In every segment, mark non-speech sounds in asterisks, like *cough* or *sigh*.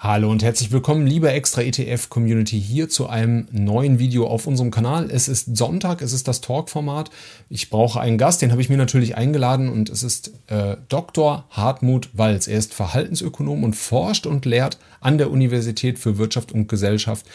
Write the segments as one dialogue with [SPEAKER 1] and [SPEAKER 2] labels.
[SPEAKER 1] Hallo und herzlich willkommen, liebe Extra ETF Community, hier zu einem neuen Video auf unserem Kanal. Es ist Sonntag, es ist das Talk-Format. Ich brauche einen Gast, den habe ich mir natürlich eingeladen und es ist äh, Dr. Hartmut Walz. Er ist Verhaltensökonom und forscht und lehrt an der Universität für Wirtschaft und Gesellschaft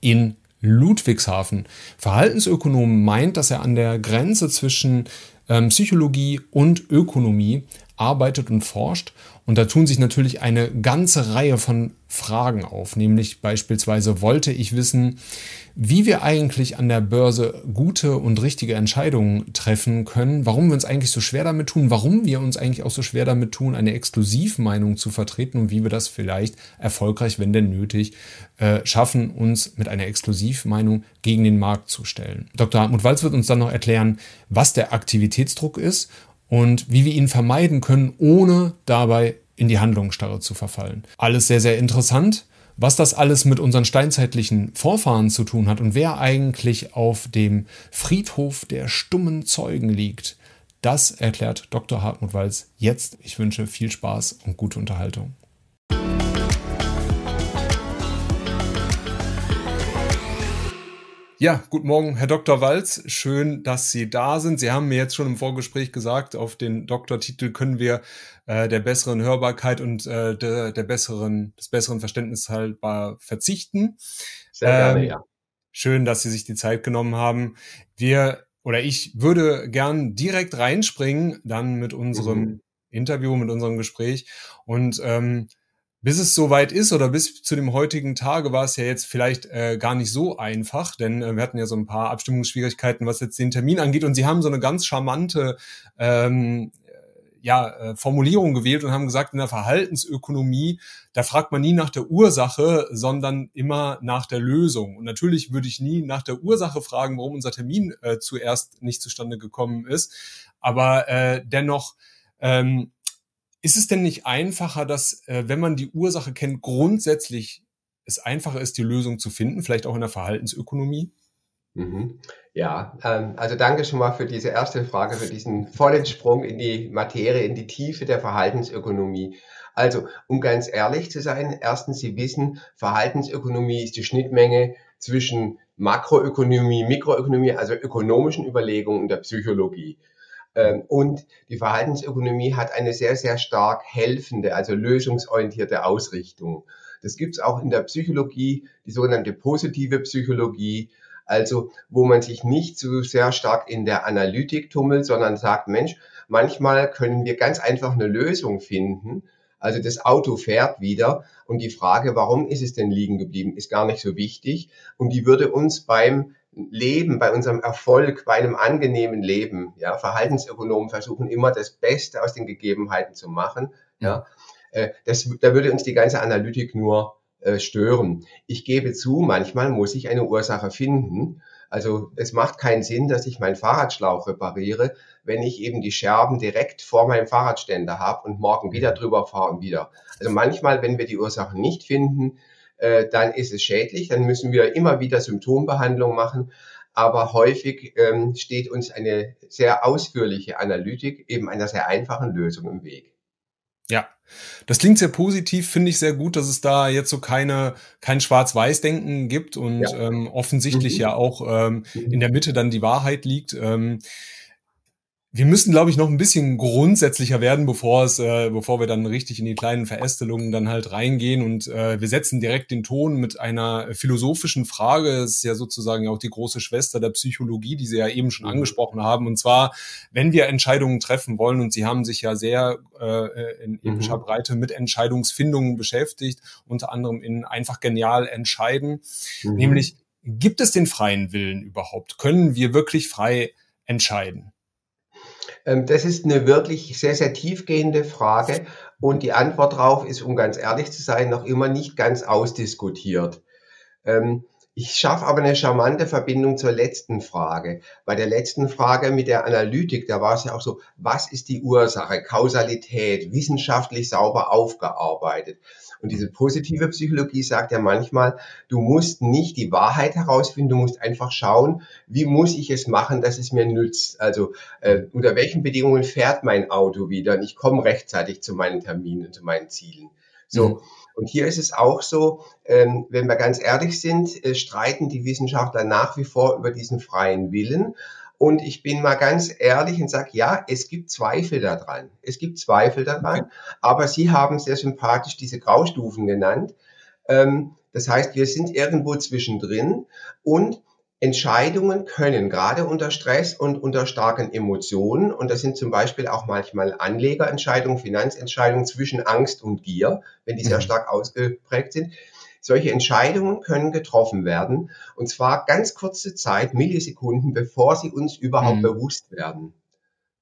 [SPEAKER 1] in Ludwigshafen. Verhaltensökonom meint, dass er an der Grenze zwischen ähm, Psychologie und Ökonomie arbeitet und forscht. Und da tun sich natürlich eine ganze Reihe von Fragen auf, nämlich beispielsweise wollte ich wissen, wie wir eigentlich an der Börse gute und richtige Entscheidungen treffen können, warum wir uns eigentlich so schwer damit tun, warum wir uns eigentlich auch so schwer damit tun, eine Exklusivmeinung zu vertreten und wie wir das vielleicht erfolgreich, wenn denn nötig, äh, schaffen, uns mit einer Exklusivmeinung gegen den Markt zu stellen. Dr. Hartmut Walz wird uns dann noch erklären, was der Aktivitätsdruck ist und wie wir ihn vermeiden können, ohne dabei in die Handlungsstarre zu verfallen. Alles sehr, sehr interessant. Was das alles mit unseren steinzeitlichen Vorfahren zu tun hat und wer eigentlich auf dem Friedhof der stummen Zeugen liegt, das erklärt Dr. Hartmut Walz jetzt. Ich wünsche viel Spaß und gute Unterhaltung. Ja, guten Morgen, Herr Dr. Walz. Schön, dass Sie da sind. Sie haben mir jetzt schon im Vorgespräch gesagt, auf den Doktortitel können wir äh, der besseren Hörbarkeit und äh, der, der besseren, des besseren Verständnisses halber verzichten.
[SPEAKER 2] Sehr gerne, ähm, ja.
[SPEAKER 1] Schön, dass Sie sich die Zeit genommen haben. Wir oder ich würde gern direkt reinspringen, dann mit unserem mhm. Interview, mit unserem Gespräch und ähm, bis es soweit ist oder bis zu dem heutigen Tage war es ja jetzt vielleicht äh, gar nicht so einfach, denn äh, wir hatten ja so ein paar Abstimmungsschwierigkeiten, was jetzt den Termin angeht. Und Sie haben so eine ganz charmante ähm, ja, äh, Formulierung gewählt und haben gesagt, in der Verhaltensökonomie, da fragt man nie nach der Ursache, sondern immer nach der Lösung. Und natürlich würde ich nie nach der Ursache fragen, warum unser Termin äh, zuerst nicht zustande gekommen ist. Aber äh, dennoch ähm, ist es denn nicht einfacher, dass, äh, wenn man die Ursache kennt, grundsätzlich es einfacher ist, die Lösung zu finden, vielleicht auch in der Verhaltensökonomie?
[SPEAKER 2] Mhm. Ja, ähm, also danke schon mal für diese erste Frage, für diesen vollen Sprung in die Materie, in die Tiefe der Verhaltensökonomie. Also, um ganz ehrlich zu sein, erstens, Sie wissen, Verhaltensökonomie ist die Schnittmenge zwischen Makroökonomie, Mikroökonomie, also ökonomischen Überlegungen und der Psychologie. Ähm, und die Verhaltensökonomie hat eine sehr, sehr stark helfende, also lösungsorientierte Ausrichtung. Das gibt es auch in der Psychologie, die sogenannte positive Psychologie, also wo man sich nicht so sehr stark in der Analytik tummelt, sondern sagt, Mensch, manchmal können wir ganz einfach eine Lösung finden. Also das Auto fährt wieder und die Frage, warum ist es denn liegen geblieben, ist gar nicht so wichtig und die würde uns beim Leben, bei unserem Erfolg, bei einem angenehmen Leben. Ja, Verhaltensökonomen versuchen immer das Beste aus den Gegebenheiten zu machen. Ja, äh, das, da würde uns die ganze Analytik nur äh, stören. Ich gebe zu, manchmal muss ich eine Ursache finden. Also es macht keinen Sinn, dass ich meinen Fahrradschlauch repariere, wenn ich eben die Scherben direkt vor meinem Fahrradständer habe und morgen wieder drüber fahre und wieder. Also manchmal, wenn wir die Ursache nicht finden, äh, dann ist es schädlich, dann müssen wir immer wieder Symptombehandlung machen. Aber häufig ähm, steht uns eine sehr ausführliche Analytik eben einer sehr einfachen Lösung im Weg.
[SPEAKER 1] Ja, das klingt sehr positiv, finde ich sehr gut, dass es da jetzt so keine kein Schwarz-Weiß-Denken gibt und ja. ähm, offensichtlich mhm. ja auch ähm, in der Mitte dann die Wahrheit liegt. Ähm, wir müssen, glaube ich, noch ein bisschen grundsätzlicher werden, bevor es, äh, bevor wir dann richtig in die kleinen Verästelungen dann halt reingehen. Und äh, wir setzen direkt den Ton mit einer philosophischen Frage. Es ist ja sozusagen auch die große Schwester der Psychologie, die Sie ja eben schon mhm. angesprochen haben. Und zwar, wenn wir Entscheidungen treffen wollen, und Sie haben sich ja sehr äh, in epischer mhm. Breite mit Entscheidungsfindungen beschäftigt, unter anderem in einfach genial entscheiden, mhm. nämlich gibt es den freien Willen überhaupt? Können wir wirklich frei entscheiden?
[SPEAKER 2] Ähm, das ist eine wirklich sehr, sehr tiefgehende Frage und die Antwort darauf ist, um ganz ehrlich zu sein, noch immer nicht ganz ausdiskutiert. Ähm, ich schaffe aber eine charmante Verbindung zur letzten Frage. Bei der letzten Frage mit der Analytik, da war es ja auch so, was ist die Ursache? Kausalität, wissenschaftlich sauber aufgearbeitet. Und diese positive Psychologie sagt ja manchmal, du musst nicht die Wahrheit herausfinden, du musst einfach schauen, wie muss ich es machen, dass es mir nützt. Also äh, unter welchen Bedingungen fährt mein Auto wieder und ich komme rechtzeitig zu meinen Terminen, zu meinen Zielen. So. Mhm. Und hier ist es auch so, ähm, wenn wir ganz ehrlich sind, äh, streiten die Wissenschaftler nach wie vor über diesen freien Willen. Und ich bin mal ganz ehrlich und sage, ja, es gibt Zweifel daran. Es gibt Zweifel daran, aber Sie haben sehr sympathisch diese Graustufen genannt. Ähm, das heißt, wir sind irgendwo zwischendrin und Entscheidungen können gerade unter Stress und unter starken Emotionen, und das sind zum Beispiel auch manchmal Anlegerentscheidungen, Finanzentscheidungen zwischen Angst und Gier, wenn die sehr mhm. stark ausgeprägt sind, solche Entscheidungen können getroffen werden, und zwar ganz kurze Zeit, Millisekunden, bevor sie uns überhaupt mhm. bewusst werden.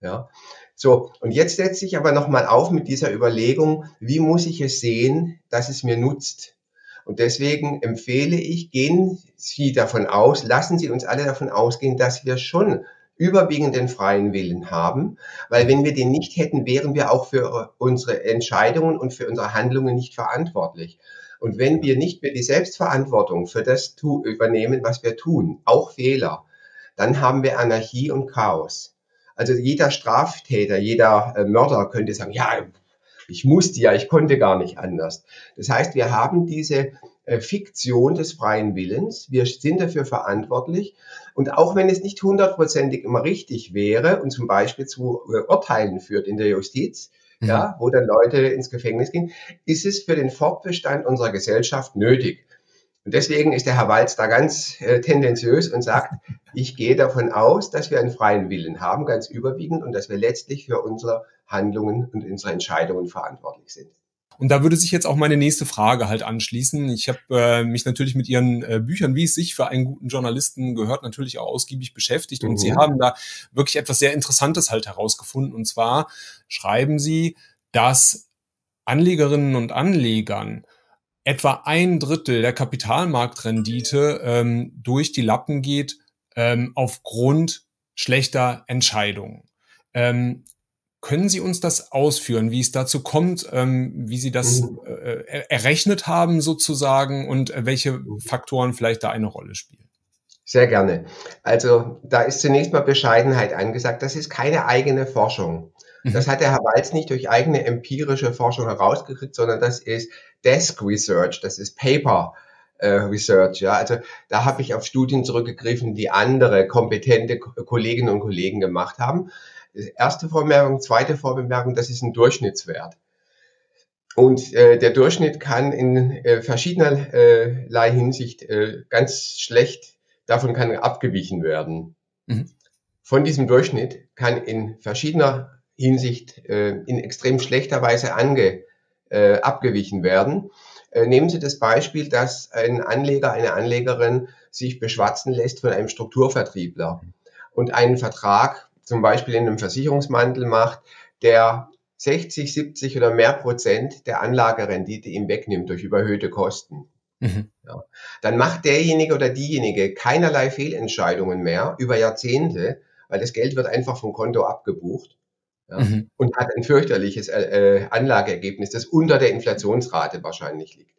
[SPEAKER 2] Ja. So, und jetzt setze ich aber nochmal auf mit dieser Überlegung, wie muss ich es sehen, dass es mir nutzt? Und deswegen empfehle ich, gehen Sie davon aus, lassen Sie uns alle davon ausgehen, dass wir schon überwiegend den freien Willen haben, weil wenn wir den nicht hätten, wären wir auch für unsere Entscheidungen und für unsere Handlungen nicht verantwortlich. Und wenn wir nicht mehr die Selbstverantwortung für das übernehmen, was wir tun, auch Fehler, dann haben wir Anarchie und Chaos. Also jeder Straftäter, jeder äh, Mörder könnte sagen, ja, ich musste ja, ich konnte gar nicht anders. Das heißt, wir haben diese äh, Fiktion des freien Willens. Wir sind dafür verantwortlich. Und auch wenn es nicht hundertprozentig immer richtig wäre und zum Beispiel zu äh, Urteilen führt in der Justiz, mhm. ja, wo dann Leute ins Gefängnis gehen, ist es für den Fortbestand unserer Gesellschaft nötig. Und deswegen ist der Herr Walz da ganz äh, tendenziös und sagt, *laughs* ich gehe davon aus, dass wir einen freien Willen haben, ganz überwiegend, und dass wir letztlich für unsere Handlungen und unsere Entscheidungen verantwortlich sind.
[SPEAKER 1] Und da würde sich jetzt auch meine nächste Frage halt anschließen. Ich habe äh, mich natürlich mit Ihren äh, Büchern, wie es sich für einen guten Journalisten gehört, natürlich auch ausgiebig beschäftigt. Und mhm. Sie haben da wirklich etwas sehr Interessantes halt herausgefunden. Und zwar schreiben Sie, dass Anlegerinnen und Anlegern etwa ein Drittel der Kapitalmarktrendite ähm, durch die Lappen geht ähm, aufgrund schlechter Entscheidungen. Ähm, können Sie uns das ausführen, wie es dazu kommt, ähm, wie Sie das mhm. äh, errechnet haben sozusagen und äh, welche mhm. Faktoren vielleicht da eine Rolle spielen?
[SPEAKER 2] Sehr gerne. Also da ist zunächst mal Bescheidenheit angesagt. Das ist keine eigene Forschung. Mhm. Das hat der Herr Walz nicht durch eigene empirische Forschung herausgekriegt, sondern das ist Desk Research, das ist Paper äh, Research. Ja, also da habe ich auf Studien zurückgegriffen, die andere kompetente Kolleginnen und Kollegen gemacht haben. Erste Vorbemerkung, zweite Vorbemerkung, das ist ein Durchschnittswert. Und äh, der Durchschnitt kann in äh, verschiedenerlei Hinsicht äh, ganz schlecht, davon kann abgewichen werden. Mhm. Von diesem Durchschnitt kann in verschiedener Hinsicht äh, in extrem schlechter Weise ange, äh, abgewichen werden. Äh, nehmen Sie das Beispiel, dass ein Anleger, eine Anlegerin sich beschwatzen lässt von einem Strukturvertriebler und einen Vertrag zum Beispiel in einem Versicherungsmantel macht, der 60, 70 oder mehr Prozent der Anlagerendite ihm wegnimmt durch überhöhte Kosten. Mhm. Ja. Dann macht derjenige oder diejenige keinerlei Fehlentscheidungen mehr über Jahrzehnte, weil das Geld wird einfach vom Konto abgebucht ja, mhm. und hat ein fürchterliches äh, Anlageergebnis, das unter der Inflationsrate wahrscheinlich liegt.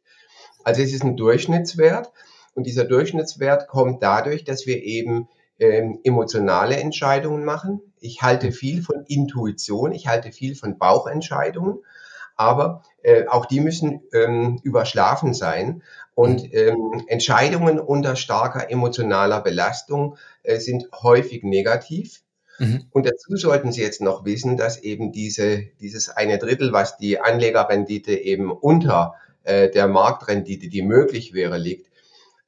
[SPEAKER 2] Also es ist ein Durchschnittswert und dieser Durchschnittswert kommt dadurch, dass wir eben ähm, emotionale Entscheidungen machen. Ich halte viel von Intuition, ich halte viel von Bauchentscheidungen, aber äh, auch die müssen ähm, überschlafen sein. Und ähm, Entscheidungen unter starker emotionaler Belastung äh, sind häufig negativ. Mhm. Und dazu sollten Sie jetzt noch wissen, dass eben diese, dieses eine Drittel, was die Anlegerrendite eben unter äh, der Marktrendite, die möglich wäre, liegt,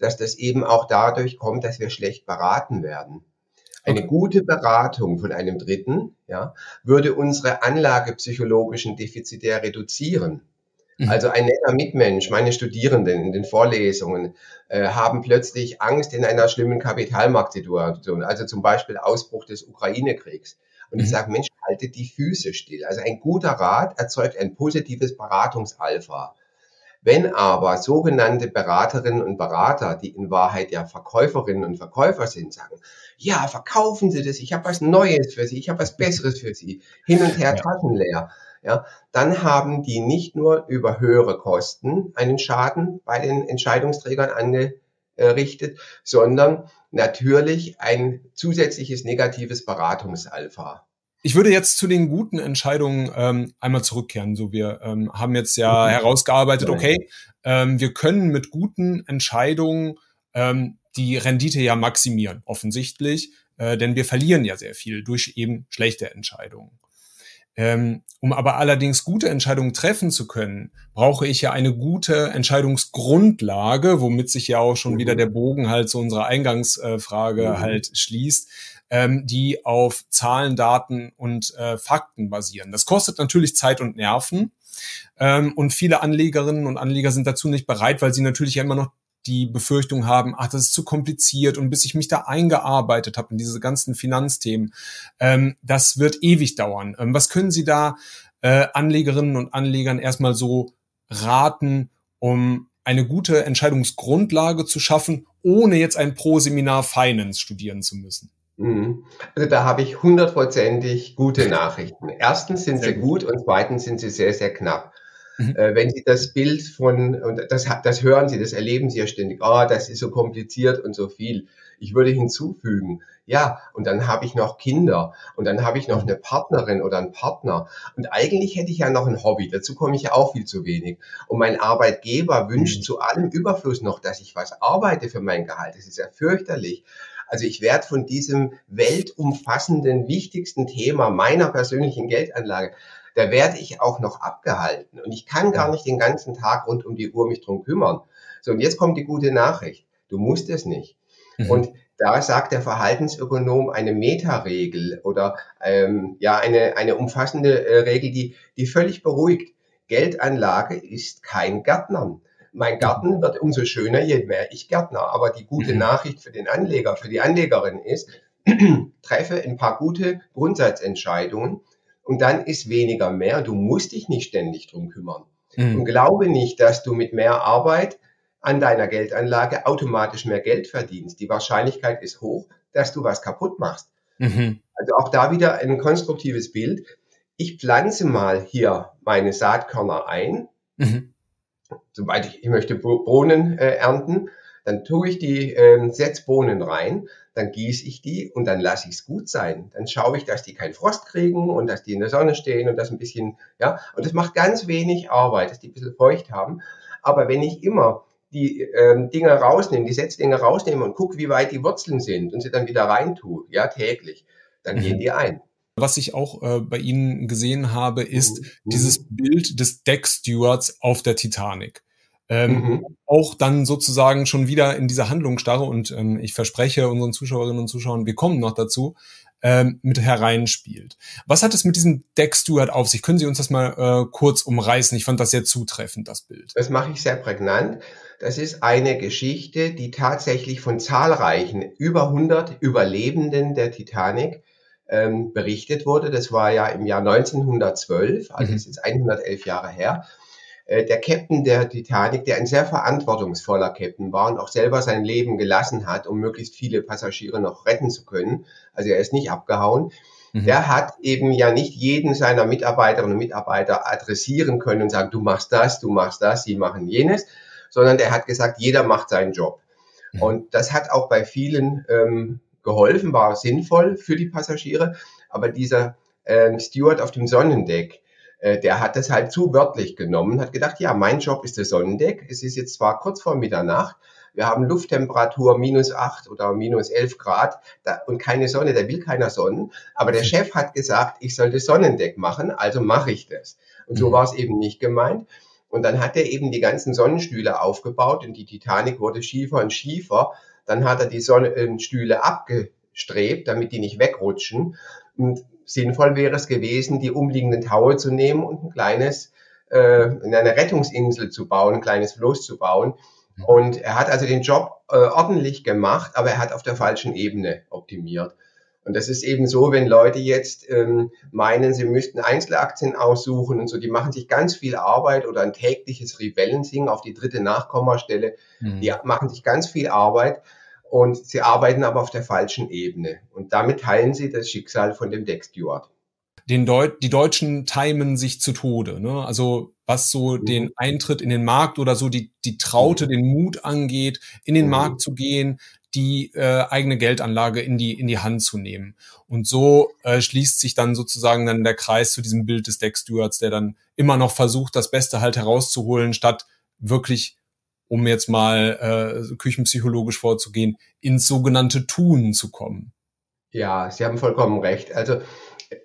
[SPEAKER 2] dass das eben auch dadurch kommt, dass wir schlecht beraten werden. Eine gute Beratung von einem Dritten ja, würde unsere anlagepsychologischen Defizite reduzieren. Mhm. Also ein netter Mitmensch, meine Studierenden in den Vorlesungen äh, haben plötzlich Angst in einer schlimmen Kapitalmarktsituation, also zum Beispiel Ausbruch des Ukraine-Kriegs. Und ich mhm. sage, Mensch, halte die Füße still. Also ein guter Rat erzeugt ein positives Beratungsalpha. Wenn aber sogenannte Beraterinnen und Berater, die in Wahrheit ja Verkäuferinnen und Verkäufer sind, sagen, ja, verkaufen Sie das, ich habe was Neues für Sie, ich habe was Besseres für Sie, hin und her taschenleer, ja, dann haben die nicht nur über höhere Kosten einen Schaden bei den Entscheidungsträgern angerichtet, sondern natürlich ein zusätzliches negatives Beratungsalpha.
[SPEAKER 1] Ich würde jetzt zu den guten Entscheidungen ähm, einmal zurückkehren. So, wir ähm, haben jetzt ja mhm. herausgearbeitet, okay, ähm, wir können mit guten Entscheidungen ähm, die Rendite ja maximieren, offensichtlich, äh, denn wir verlieren ja sehr viel durch eben schlechte Entscheidungen. Ähm, um aber allerdings gute Entscheidungen treffen zu können, brauche ich ja eine gute Entscheidungsgrundlage, womit sich ja auch schon mhm. wieder der Bogen halt zu unserer Eingangsfrage mhm. halt schließt, ähm, die auf Zahlen, Daten und äh, Fakten basieren. Das kostet natürlich Zeit und Nerven. Ähm, und viele Anlegerinnen und Anleger sind dazu nicht bereit, weil sie natürlich ja immer noch die Befürchtung haben, ach, das ist zu kompliziert und bis ich mich da eingearbeitet habe in diese ganzen Finanzthemen, ähm, das wird ewig dauern. Ähm, was können Sie da äh, Anlegerinnen und Anlegern erstmal so raten, um eine gute Entscheidungsgrundlage zu schaffen, ohne jetzt ein Pro-Seminar Finance studieren zu müssen?
[SPEAKER 2] Mhm. Also da habe ich hundertprozentig gute Nachrichten. Erstens sind sie gut und zweitens sind sie sehr, sehr knapp. Mhm. Äh, wenn Sie das Bild von, und das, das hören Sie, das erleben Sie ja ständig, ah, oh, das ist so kompliziert und so viel. Ich würde hinzufügen, ja, und dann habe ich noch Kinder und dann habe ich noch mhm. eine Partnerin oder einen Partner. Und eigentlich hätte ich ja noch ein Hobby, dazu komme ich ja auch viel zu wenig. Und mein Arbeitgeber wünscht mhm. zu allem Überfluss noch, dass ich was arbeite für mein Gehalt. Das ist ja fürchterlich. Also ich werde von diesem weltumfassenden, wichtigsten Thema meiner persönlichen Geldanlage da werde ich auch noch abgehalten. Und ich kann gar nicht den ganzen Tag rund um die Uhr mich drum kümmern. So, und jetzt kommt die gute Nachricht. Du musst es nicht. Mhm. Und da sagt der Verhaltensökonom eine Metaregel oder ähm, ja eine, eine umfassende äh, Regel, die, die völlig beruhigt. Geldanlage ist kein Gärtnern. Mein Garten wird umso schöner, je mehr ich Gärtner. Aber die gute mhm. Nachricht für den Anleger, für die Anlegerin ist, *clears throat* treffe ein paar gute Grundsatzentscheidungen und dann ist weniger mehr. Du musst dich nicht ständig drum kümmern. Mhm. Und glaube nicht, dass du mit mehr Arbeit an deiner Geldanlage automatisch mehr Geld verdienst. Die Wahrscheinlichkeit ist hoch, dass du was kaputt machst. Mhm. Also auch da wieder ein konstruktives Bild. Ich pflanze mal hier meine Saatkörner ein. Mhm. Sobald ich, ich möchte Bohnen äh, ernten, dann tue ich die äh, Setzbohnen rein dann gieße ich die und dann lasse ich es gut sein. Dann schaue ich, dass die keinen Frost kriegen und dass die in der Sonne stehen und das ein bisschen, ja, und das macht ganz wenig Arbeit, dass die ein bisschen feucht haben. Aber wenn ich immer die ähm, Dinge rausnehme, die Setzdinge rausnehme und gucke, wie weit die Wurzeln sind und sie dann wieder reintue, ja, täglich, dann mhm. gehen die ein.
[SPEAKER 1] Was ich auch äh, bei Ihnen gesehen habe, ist mhm. dieses Bild des Deck Stewards auf der Titanic ähm, mhm. auch dann sozusagen schon wieder in diese Handlungsstarre und ähm, ich verspreche unseren Zuschauerinnen und Zuschauern, wir kommen noch dazu, ähm, mit hereinspielt. Was hat es mit diesem Deck Stewart auf sich? Können Sie uns das mal äh, kurz umreißen? Ich fand das sehr zutreffend, das Bild.
[SPEAKER 2] Das mache ich sehr prägnant. Das ist eine Geschichte, die tatsächlich von zahlreichen, über 100 Überlebenden der Titanic ähm, berichtet wurde. Das war ja im Jahr 1912, also mhm. ist jetzt 111 Jahre her. Äh, der Captain der Titanic, der ein sehr verantwortungsvoller Captain war und auch selber sein Leben gelassen hat, um möglichst viele Passagiere noch retten zu können. Also er ist nicht abgehauen. Mhm. Der hat eben ja nicht jeden seiner Mitarbeiterinnen und Mitarbeiter adressieren können und sagen, du machst das, du machst das, sie machen jenes, sondern der hat gesagt, jeder macht seinen Job. Mhm. Und das hat auch bei vielen ähm, geholfen, war sinnvoll für die Passagiere. Aber dieser äh, Steward auf dem Sonnendeck, der hat das halt zu wörtlich genommen, hat gedacht, ja, mein Job ist das Sonnendeck. Es ist jetzt zwar kurz vor Mitternacht, wir haben Lufttemperatur minus acht oder minus elf Grad da, und keine Sonne, da will keiner Sonnen. Aber der Chef hat gesagt, ich soll das Sonnendeck machen, also mache ich das. Und so mhm. war es eben nicht gemeint. Und dann hat er eben die ganzen Sonnenstühle aufgebaut und die Titanic wurde schiefer und schiefer. Dann hat er die Sonnenstühle abgestrebt, damit die nicht wegrutschen. Und sinnvoll wäre es gewesen, die umliegenden Taue zu nehmen und ein kleines, äh, eine Rettungsinsel zu bauen, ein kleines Floß zu bauen. Mhm. Und er hat also den Job äh, ordentlich gemacht, aber er hat auf der falschen Ebene optimiert. Und das ist eben so, wenn Leute jetzt ähm, meinen, sie müssten Einzelaktien aussuchen und so, die machen sich ganz viel Arbeit oder ein tägliches Rebellensingen auf die dritte Nachkommastelle, mhm. die machen sich ganz viel Arbeit und sie arbeiten aber auf der falschen Ebene. Und damit teilen sie das Schicksal von dem Deck Steward.
[SPEAKER 1] Den Deut die Deutschen timen sich zu Tode. Ne? Also was so mhm. den Eintritt in den Markt oder so die, die Traute, mhm. den Mut angeht, in den mhm. Markt zu gehen, die äh, eigene Geldanlage in die, in die Hand zu nehmen. Und so äh, schließt sich dann sozusagen dann der Kreis zu diesem Bild des Deck Stewards, der dann immer noch versucht, das Beste halt herauszuholen, statt wirklich, um jetzt mal äh, küchenpsychologisch vorzugehen, ins sogenannte Tun zu kommen.
[SPEAKER 2] Ja, Sie haben vollkommen recht. Also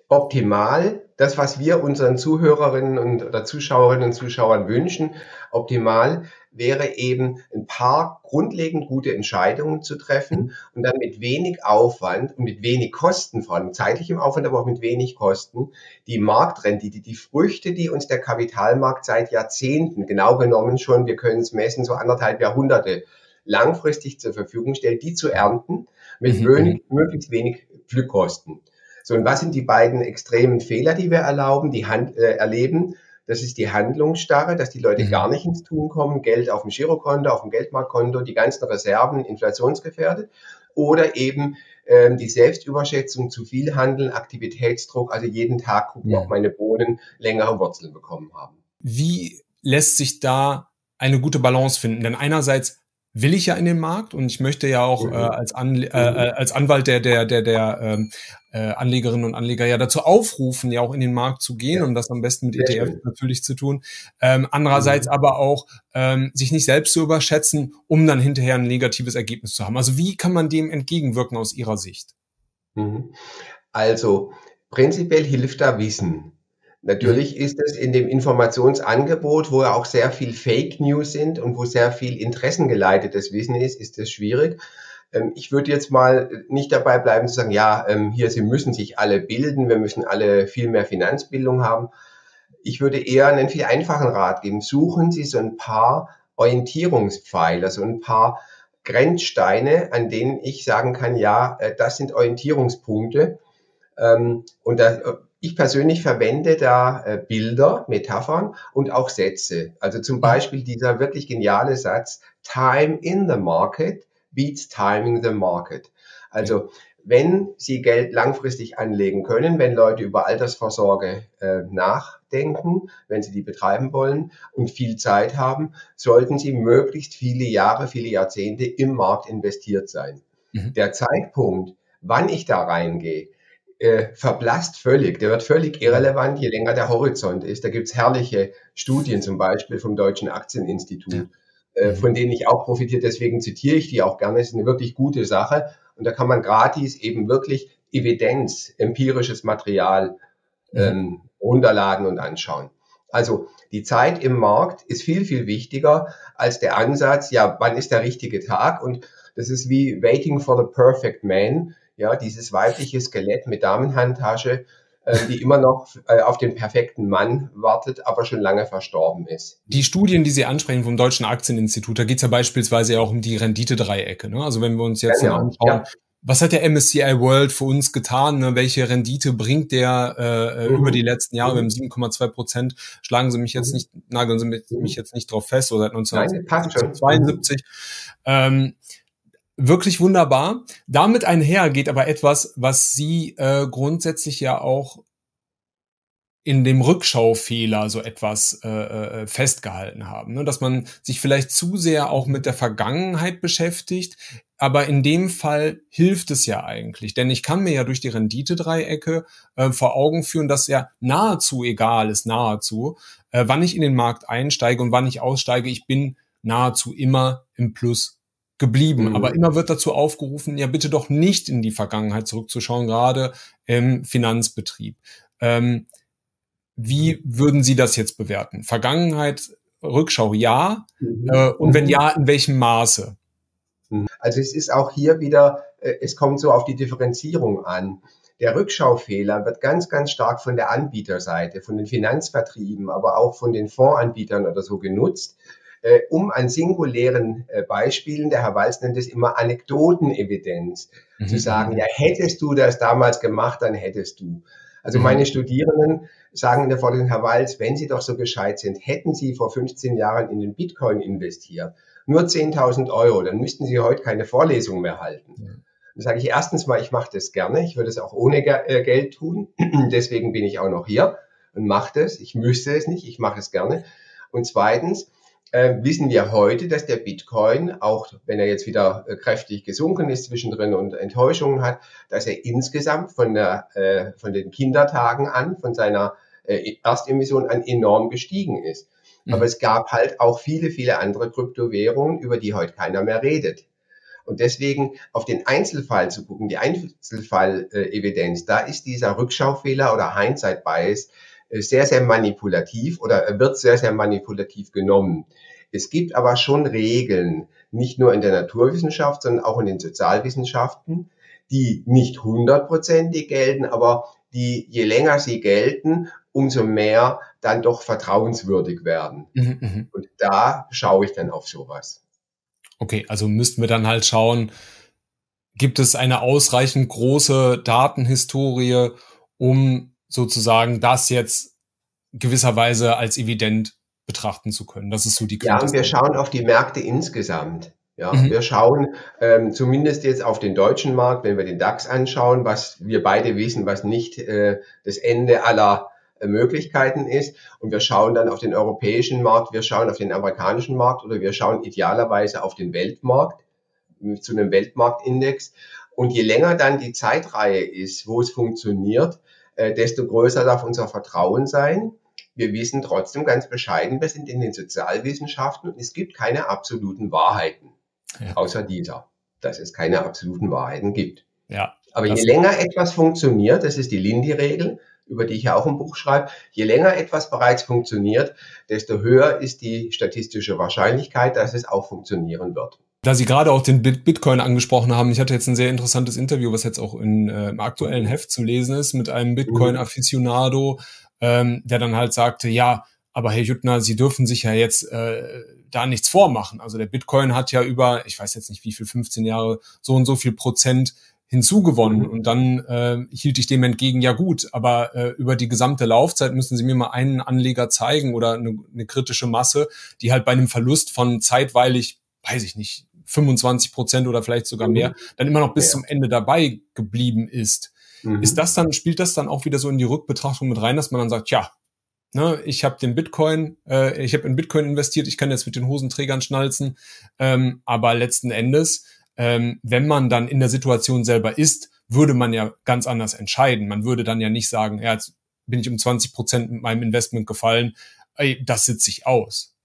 [SPEAKER 2] optimal, das, was wir unseren Zuhörerinnen und oder Zuschauerinnen und Zuschauern wünschen, optimal wäre eben ein paar grundlegend gute Entscheidungen zu treffen und dann mit wenig Aufwand und mit wenig Kosten, vor allem zeitlichem Aufwand, aber auch mit wenig Kosten, die Marktrendite, die Früchte, die uns der Kapitalmarkt seit Jahrzehnten, genau genommen schon, wir können es messen, so anderthalb Jahrhunderte langfristig zur Verfügung stellt, die zu ernten mit mhm. wenig, möglichst wenig Pflückkosten. So, und was sind die beiden extremen Fehler, die wir erlauben, die Hand, äh, erleben? Das ist die Handlungsstarre, dass die Leute mhm. gar nicht ins Tun kommen, Geld auf dem Girokonto, auf dem Geldmarktkonto, die ganzen Reserven inflationsgefährdet oder eben ähm, die Selbstüberschätzung, zu viel Handeln, Aktivitätsdruck, also jeden Tag gucken, ja. ob meine Bohnen längere Wurzeln bekommen haben.
[SPEAKER 1] Wie lässt sich da eine gute Balance finden? Denn einerseits will ich ja in den Markt und ich möchte ja auch mhm. äh, als, An äh, äh, als Anwalt der der der der ähm, äh, Anlegerinnen und Anleger ja dazu aufrufen, ja auch in den Markt zu gehen ja. und das am besten mit ETF schön. natürlich zu tun. Ähm, andererseits mhm. aber auch ähm, sich nicht selbst zu überschätzen, um dann hinterher ein negatives Ergebnis zu haben. Also wie kann man dem entgegenwirken aus Ihrer Sicht?
[SPEAKER 2] Mhm. Also prinzipiell hilft da Wissen. Natürlich mhm. ist es in dem Informationsangebot, wo ja auch sehr viel Fake News sind und wo sehr viel interessengeleitetes Wissen ist, ist es schwierig. Ähm, ich würde jetzt mal nicht dabei bleiben zu sagen, ja, ähm, hier, Sie müssen sich alle bilden, wir müssen alle viel mehr Finanzbildung haben. Ich würde eher einen viel einfachen Rat geben. Suchen Sie so ein paar Orientierungspfeiler, so ein paar Grenzsteine, an denen ich sagen kann, ja, äh, das sind Orientierungspunkte. Ähm, und da ich persönlich verwende da äh, Bilder, Metaphern und auch Sätze. Also zum. Beispiel dieser wirklich geniale Satz, Time in the market beats timing the market. Also wenn Sie Geld langfristig anlegen können, wenn Leute über Altersvorsorge äh, nachdenken, wenn sie die betreiben wollen und viel Zeit haben, sollten sie möglichst viele Jahre, viele Jahrzehnte im Markt investiert sein. Mhm. Der Zeitpunkt, wann ich da reingehe, äh, verblasst völlig. Der wird völlig irrelevant, je länger der Horizont ist. Da gibt's herrliche Studien, zum Beispiel vom Deutschen Aktieninstitut, äh, mhm. von denen ich auch profitiere. Deswegen zitiere ich die auch gerne. Das ist eine wirklich gute Sache. Und da kann man gratis eben wirklich Evidenz, empirisches Material mhm. ähm, runterladen und anschauen. Also die Zeit im Markt ist viel, viel wichtiger als der Ansatz, ja, wann ist der richtige Tag? Und das ist wie Waiting for the Perfect Man ja, dieses weibliche Skelett mit Damenhandtasche, äh, die immer noch äh, auf den perfekten Mann wartet, aber schon lange verstorben ist.
[SPEAKER 1] Die Studien, die Sie ansprechen vom Deutschen Aktieninstitut, da geht es ja beispielsweise auch um die Renditedreiecke. Ne? Also wenn wir uns jetzt genau, anschauen, ja. was hat der MSCI World für uns getan? Ne? Welche Rendite bringt der äh, äh mhm. über die letzten Jahre? Wir haben 7,2 Prozent. Schlagen Sie mich jetzt mhm. nicht, nageln Sie mich, jetzt nicht drauf fest, oder seit 1972. Ähm, wirklich wunderbar. Damit einher geht aber etwas, was Sie äh, grundsätzlich ja auch in dem Rückschaufehler so etwas äh, äh, festgehalten haben, ne? dass man sich vielleicht zu sehr auch mit der Vergangenheit beschäftigt, aber in dem Fall hilft es ja eigentlich, denn ich kann mir ja durch die Renditedreiecke äh, vor Augen führen, dass ja nahezu egal ist, nahezu, äh, wann ich in den Markt einsteige und wann ich aussteige, ich bin nahezu immer im Plus geblieben. Mhm. Aber immer wird dazu aufgerufen, ja bitte doch nicht in die Vergangenheit zurückzuschauen, gerade im Finanzbetrieb. Ähm, wie würden Sie das jetzt bewerten? Vergangenheit, Rückschau ja. Mhm. Äh, und wenn mhm. ja, in welchem Maße?
[SPEAKER 2] Mhm. Also es ist auch hier wieder, äh, es kommt so auf die Differenzierung an. Der Rückschaufehler wird ganz, ganz stark von der Anbieterseite, von den Finanzvertrieben, aber auch von den Fondsanbietern oder so genutzt äh, um an singulären äh, Beispielen, der Herr Walz nennt es immer Anekdotenevidenz, mhm. zu sagen, ja, hättest du das damals gemacht, dann hättest du. Also mhm. meine Studierenden sagen in der Vorlesung, Herr Walz, wenn Sie doch so gescheit sind, hätten Sie vor 15 Jahren in den Bitcoin investiert, nur 10.000 Euro, dann müssten Sie heute keine Vorlesung mehr halten. Ja. Dann sage ich erstens mal, ich mache das gerne, ich würde es auch ohne äh, Geld tun, *clears throat* deswegen bin ich auch noch hier und mache das. Ich müsste es nicht, ich mache es gerne. Und zweitens, äh, wissen wir heute, dass der Bitcoin, auch wenn er jetzt wieder äh, kräftig gesunken ist zwischendrin und Enttäuschungen hat, dass er insgesamt von, der, äh, von den Kindertagen an, von seiner äh, Erstemission an enorm gestiegen ist. Mhm. Aber es gab halt auch viele, viele andere Kryptowährungen, über die heute keiner mehr redet. Und deswegen auf den Einzelfall zu gucken, die Einzelfall-Evidenz, da ist dieser Rückschaufehler oder Hindsight-Bias äh, sehr, sehr manipulativ oder wird sehr, sehr manipulativ genommen. Es gibt aber schon Regeln, nicht nur in der Naturwissenschaft, sondern auch in den Sozialwissenschaften, die nicht hundertprozentig gelten, aber die je länger sie gelten, umso mehr dann doch vertrauenswürdig werden. Mhm, mhm, Und da schaue ich dann auf sowas.
[SPEAKER 1] Okay, also müssten wir dann halt schauen, gibt es eine ausreichend große Datenhistorie, um sozusagen das jetzt gewisserweise als evident betrachten zu können. Das ist so die
[SPEAKER 2] Ja, und wir schauen auf die Märkte insgesamt. Ja, mhm. wir schauen ähm, zumindest jetzt auf den deutschen Markt, wenn wir den DAX anschauen, was wir beide wissen, was nicht äh, das Ende aller äh, Möglichkeiten ist. Und wir schauen dann auf den europäischen Markt, wir schauen auf den amerikanischen Markt oder wir schauen idealerweise auf den Weltmarkt zu einem Weltmarktindex. Und je länger dann die Zeitreihe ist, wo es funktioniert, äh, desto größer darf unser Vertrauen sein. Wir wissen trotzdem ganz bescheiden, wir sind in den Sozialwissenschaften und es gibt keine absoluten Wahrheiten, ja. außer dieser, dass es keine absoluten Wahrheiten gibt. Ja, Aber je länger etwas funktioniert, das ist die Lindy-Regel, über die ich ja auch ein Buch schreibe, je länger etwas bereits funktioniert, desto höher ist die statistische Wahrscheinlichkeit, dass es auch funktionieren wird.
[SPEAKER 1] Da Sie gerade auch den Bitcoin angesprochen haben, ich hatte jetzt ein sehr interessantes Interview, was jetzt auch in, äh, im aktuellen Heft zu lesen ist, mit einem Bitcoin-Afficionado, ähm, der dann halt sagte, ja, aber Herr Jüttner, Sie dürfen sich ja jetzt äh, da nichts vormachen. Also der Bitcoin hat ja über, ich weiß jetzt nicht wie viel, 15 Jahre, so und so viel Prozent hinzugewonnen. Mhm. Und dann äh, hielt ich dem entgegen, ja gut, aber äh, über die gesamte Laufzeit müssen Sie mir mal einen Anleger zeigen oder eine, eine kritische Masse, die halt bei einem Verlust von zeitweilig, weiß ich nicht, 25 Prozent oder vielleicht sogar mhm. mehr, dann immer noch bis ja. zum Ende dabei geblieben ist. Mhm. Ist das dann, spielt das dann auch wieder so in die Rückbetrachtung mit rein, dass man dann sagt, ja, ne, ich habe den Bitcoin, äh, ich habe in Bitcoin investiert, ich kann jetzt mit den Hosenträgern schnalzen, ähm, aber letzten Endes, ähm, wenn man dann in der Situation selber ist, würde man ja ganz anders entscheiden. Man würde dann ja nicht sagen, ja, jetzt bin ich um 20 Prozent mit meinem Investment gefallen, ey, das sitze ich aus.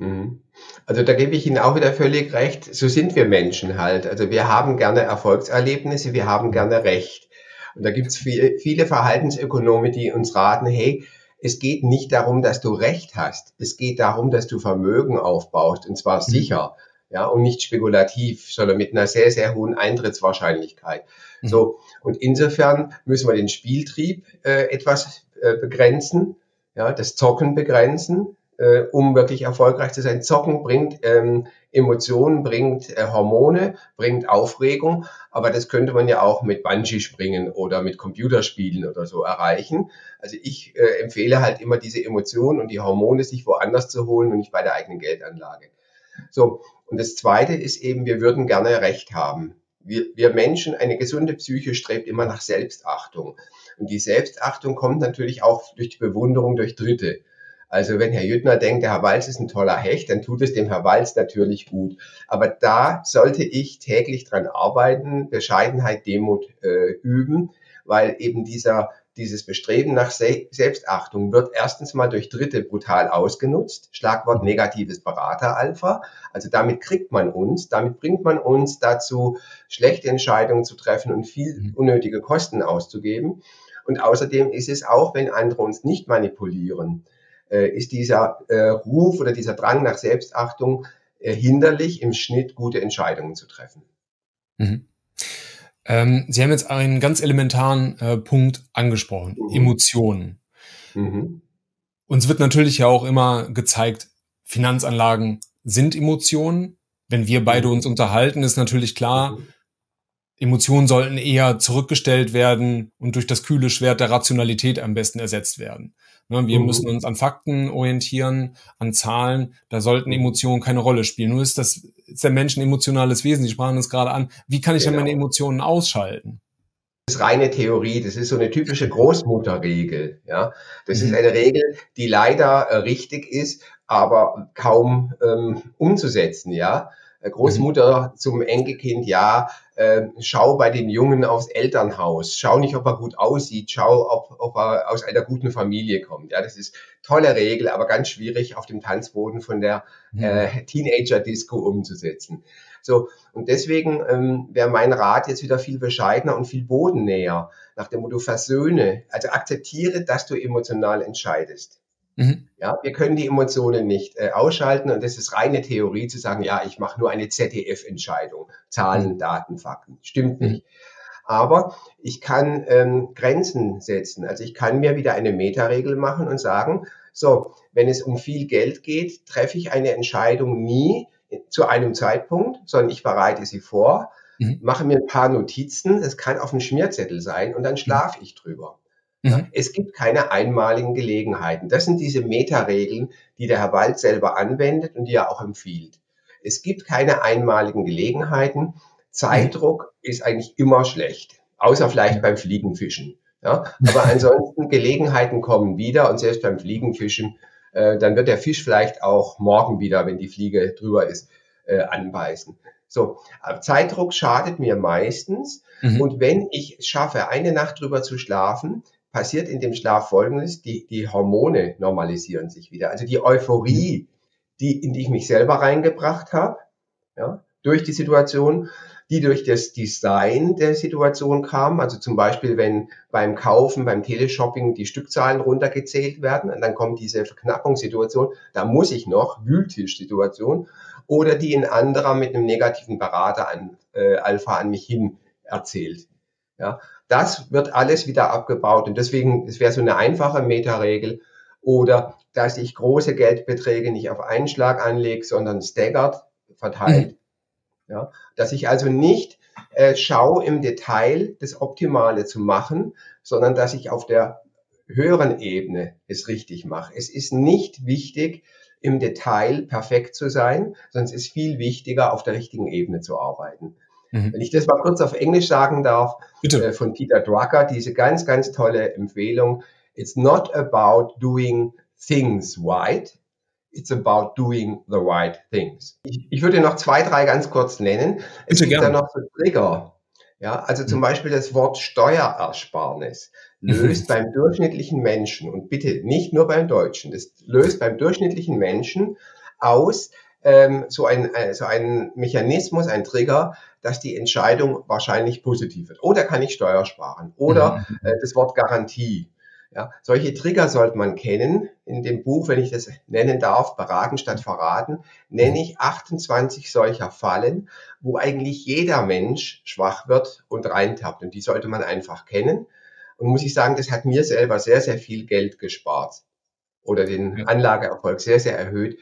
[SPEAKER 2] Mhm. Also da gebe ich Ihnen auch wieder völlig recht. So sind wir Menschen halt. Also wir haben gerne Erfolgserlebnisse, wir haben gerne Recht. Und da gibt es viele, viele Verhaltensökonomen, die uns raten, hey, es geht nicht darum, dass du Recht hast. Es geht darum, dass du Vermögen aufbaust und zwar mhm. sicher, ja, und nicht spekulativ, sondern mit einer sehr, sehr hohen Eintrittswahrscheinlichkeit. Mhm. So. Und insofern müssen wir den Spieltrieb äh, etwas äh, begrenzen, ja, das Zocken begrenzen, äh, um wirklich erfolgreich zu sein. Zocken bringt ähm, Emotionen, bringt äh, Hormone, bringt Aufregung, aber das könnte man ja auch mit Bungee springen oder mit Computerspielen oder so erreichen. Also ich äh, empfehle halt immer diese Emotionen und die Hormone sich woanders zu holen und nicht bei der eigenen Geldanlage. So, und das Zweite ist eben, wir würden gerne Recht haben. Wir, wir Menschen, eine gesunde Psyche strebt immer nach Selbstachtung. Und die Selbstachtung kommt natürlich auch durch die Bewunderung durch Dritte. Also wenn Herr Jüttner denkt, der Herr Walz ist ein toller Hecht, dann tut es dem Herr Walz natürlich gut. Aber da sollte ich täglich dran arbeiten, Bescheidenheit, Demut äh, üben, weil eben dieser dieses Bestreben nach Se Selbstachtung wird erstens mal durch Dritte brutal ausgenutzt. Schlagwort negatives Berater-Alpha. Also damit kriegt man uns, damit bringt man uns dazu, schlechte Entscheidungen zu treffen und viel mhm. unnötige Kosten auszugeben. Und außerdem ist es auch, wenn andere uns nicht manipulieren, ist dieser äh, Ruf oder dieser Drang nach Selbstachtung äh, hinderlich, im Schnitt gute Entscheidungen zu treffen.
[SPEAKER 1] Mhm. Ähm, Sie haben jetzt einen ganz elementaren äh, Punkt angesprochen, mhm. Emotionen. Mhm. Uns wird natürlich ja auch immer gezeigt, Finanzanlagen sind Emotionen. Wenn wir beide mhm. uns unterhalten, ist natürlich klar, mhm. Emotionen sollten eher zurückgestellt werden und durch das kühle Schwert der Rationalität am besten ersetzt werden. Ne, wir mhm. müssen uns an Fakten orientieren, an Zahlen. Da sollten Emotionen keine Rolle spielen. Nur ist das ist der Mensch ein emotionales Wesen. Sie sprachen es gerade an. Wie kann ich genau. denn meine Emotionen ausschalten?
[SPEAKER 2] Das ist reine Theorie. Das ist so eine typische Großmutterregel. Ja, das mhm. ist eine Regel, die leider äh, richtig ist, aber kaum ähm, umzusetzen, ja. Großmutter mhm. zum Enkelkind, ja, äh, schau bei dem Jungen aufs Elternhaus, schau nicht, ob er gut aussieht, schau, ob, ob er aus einer guten Familie kommt. Ja, das ist tolle Regel, aber ganz schwierig auf dem Tanzboden von der mhm. äh, Teenager-Disco umzusetzen. So, und deswegen ähm, wäre mein Rat jetzt wieder viel bescheidener und viel bodennäher, nach dem Motto versöhne, also akzeptiere, dass du emotional entscheidest. Mhm. Ja, wir können die Emotionen nicht äh, ausschalten und das ist reine Theorie zu sagen, ja, ich mache nur eine ZDF-Entscheidung. Zahlen, mhm. Daten, Fakten. Stimmt nicht. Aber ich kann ähm, Grenzen setzen. Also ich kann mir wieder eine Metaregel machen und sagen, so, wenn es um viel Geld geht, treffe ich eine Entscheidung nie zu einem Zeitpunkt, sondern ich bereite sie vor, mhm. mache mir ein paar Notizen, das kann auf dem Schmierzettel sein und dann schlafe ich drüber. Mhm. Es gibt keine einmaligen Gelegenheiten. Das sind diese Metaregeln, die der Herr Wald selber anwendet und die er auch empfiehlt. Es gibt keine einmaligen Gelegenheiten. Zeitdruck mhm. ist eigentlich immer schlecht, außer vielleicht beim Fliegenfischen. Ja, aber ansonsten Gelegenheiten kommen wieder und selbst beim Fliegenfischen, äh, dann wird der Fisch vielleicht auch morgen wieder, wenn die Fliege drüber ist, äh, anbeißen. So, Zeitdruck schadet mir meistens. Mhm. Und wenn ich schaffe, eine Nacht drüber zu schlafen, passiert in dem Schlaf Folgendes, die, die Hormone normalisieren sich wieder. Also die Euphorie, die, in die ich mich selber reingebracht habe, ja, durch die Situation, die durch das Design der Situation kam. Also zum Beispiel, wenn beim Kaufen, beim Teleshopping die Stückzahlen runtergezählt werden und dann kommt diese Verknappungssituation, da muss ich noch, Wühltischsituation, oder die ein anderer mit einem negativen Berater an, äh, Alpha an mich hin erzählt. Ja, das wird alles wieder abgebaut und deswegen, es wäre so eine einfache Metaregel oder dass ich große Geldbeträge nicht auf einen Schlag anlege, sondern staggert, verteilt. Mhm. Ja, dass ich also nicht äh, schaue im Detail das Optimale zu machen, sondern dass ich auf der höheren Ebene es richtig mache. Es ist nicht wichtig, im Detail perfekt zu sein, sondern es ist viel wichtiger, auf der richtigen Ebene zu arbeiten. Mhm. Wenn ich das mal kurz auf Englisch sagen darf, äh, von Peter Drucker, diese ganz, ganz tolle Empfehlung. It's not about doing things right. It's about doing the right things. Ich, ich würde noch zwei, drei ganz kurz nennen. Es Bitte gibt da noch so Trigger. Ja, also zum mhm. Beispiel das Wort Steuerersparnis löst mhm. *laughs* beim durchschnittlichen Menschen und bitte nicht nur beim Deutschen, das löst beim durchschnittlichen Menschen aus ähm, so, ein, äh, so ein Mechanismus, ein Trigger, dass die Entscheidung wahrscheinlich positiv wird. Oder kann ich Steuer sparen? Oder mhm. äh, das Wort Garantie. Ja, solche Trigger sollte man kennen. In dem Buch, wenn ich das nennen darf, Beraten statt Verraten, nenne ich 28 solcher Fallen, wo eigentlich jeder Mensch schwach wird und reintappt. Und die sollte man einfach kennen. Und muss ich sagen, das hat mir selber sehr, sehr viel Geld gespart oder den Anlageerfolg sehr, sehr erhöht.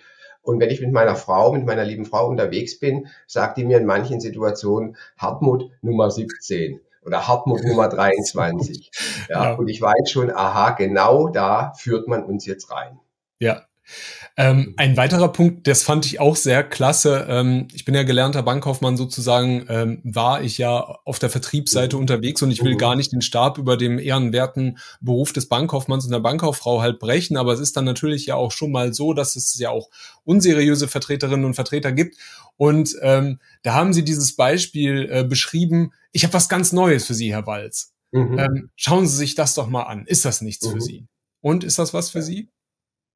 [SPEAKER 2] Und wenn ich mit meiner Frau, mit meiner lieben Frau unterwegs bin, sagt die mir in manchen Situationen Hartmut Nummer 17 oder Hartmut Nummer *laughs* 23. Ja, ja. Und ich weiß schon, aha, genau da führt man uns jetzt rein.
[SPEAKER 1] Ja, ähm, ein weiterer Punkt, das fand ich auch sehr klasse. Ähm, ich bin ja gelernter Bankkaufmann sozusagen, ähm, war ich ja auf der Vertriebsseite mhm. unterwegs und ich will mhm. gar nicht den Stab über dem ehrenwerten Beruf des Bankkaufmanns und der Bankkauffrau halt brechen, aber es ist dann natürlich ja auch schon mal so, dass es ja auch unseriöse Vertreterinnen und Vertreter gibt. Und ähm, da haben Sie dieses Beispiel äh, beschrieben. Ich habe was ganz Neues für Sie, Herr Walz. Mhm. Ähm, schauen Sie sich das doch mal an. Ist das nichts mhm. für Sie? Und ist das was für Sie?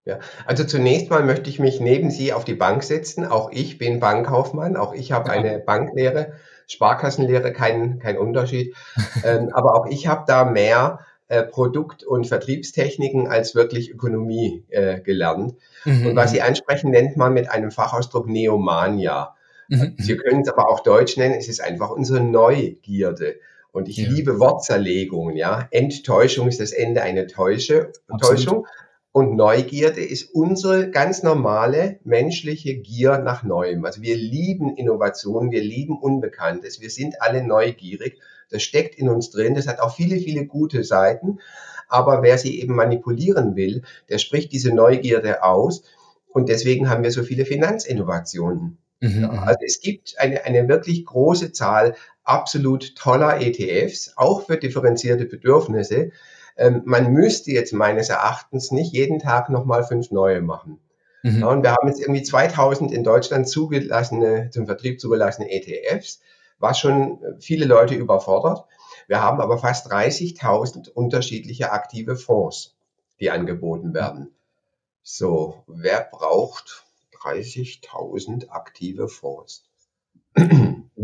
[SPEAKER 2] Ja, also zunächst mal möchte ich mich neben Sie auf die Bank setzen. Auch ich bin Bankkaufmann, auch ich habe ja. eine Banklehre, Sparkassenlehre, kein, kein Unterschied. *laughs* ähm, aber auch ich habe da mehr äh, Produkt- und Vertriebstechniken als wirklich Ökonomie äh, gelernt. Mhm. Und was Sie ansprechen, nennt man mit einem Fachausdruck Neomania. Mhm. Sie können es aber auch Deutsch nennen, es ist einfach unsere Neugierde. Und ich ja. liebe Wortzerlegungen, ja. Enttäuschung ist das Ende einer Täusche, Täuschung. Und Neugierde ist unsere ganz normale menschliche Gier nach Neuem. Also wir lieben Innovationen, wir lieben Unbekanntes, wir sind alle neugierig. Das steckt in uns drin, das hat auch viele, viele gute Seiten. Aber wer sie eben manipulieren will, der spricht diese Neugierde aus. Und deswegen haben wir so viele Finanzinnovationen. Mhm, also es gibt eine, eine wirklich große Zahl absolut toller ETFs, auch für differenzierte Bedürfnisse, ähm, man müsste jetzt meines Erachtens nicht jeden Tag nochmal fünf neue machen. Mhm. Ja, und wir haben jetzt irgendwie 2000 in Deutschland zugelassene, zum Vertrieb zugelassene ETFs, was schon viele Leute überfordert. Wir haben aber fast 30.000 unterschiedliche aktive Fonds, die angeboten werden. So, wer braucht 30.000 aktive Fonds?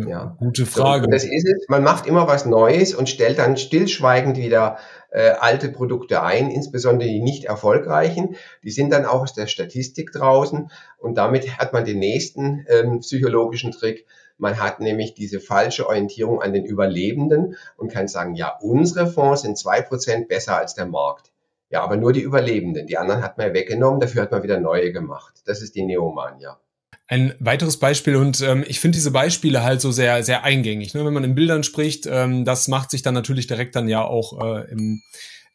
[SPEAKER 1] Ja. Gute Frage.
[SPEAKER 2] So, das ist es. Man macht immer was Neues und stellt dann stillschweigend wieder äh, alte Produkte ein, insbesondere die nicht erfolgreichen. Die sind dann auch aus der Statistik draußen und damit hat man den nächsten ähm, psychologischen Trick. Man hat nämlich diese falsche Orientierung an den Überlebenden und kann sagen, ja, unsere Fonds sind zwei Prozent besser als der Markt. Ja, aber nur die Überlebenden. Die anderen hat man weggenommen, dafür hat man wieder neue gemacht. Das ist die Neomania.
[SPEAKER 1] Ein weiteres Beispiel und ähm, ich finde diese Beispiele halt so sehr, sehr eingängig. Ne? Wenn man in Bildern spricht, ähm, das macht sich dann natürlich direkt dann ja auch äh, im,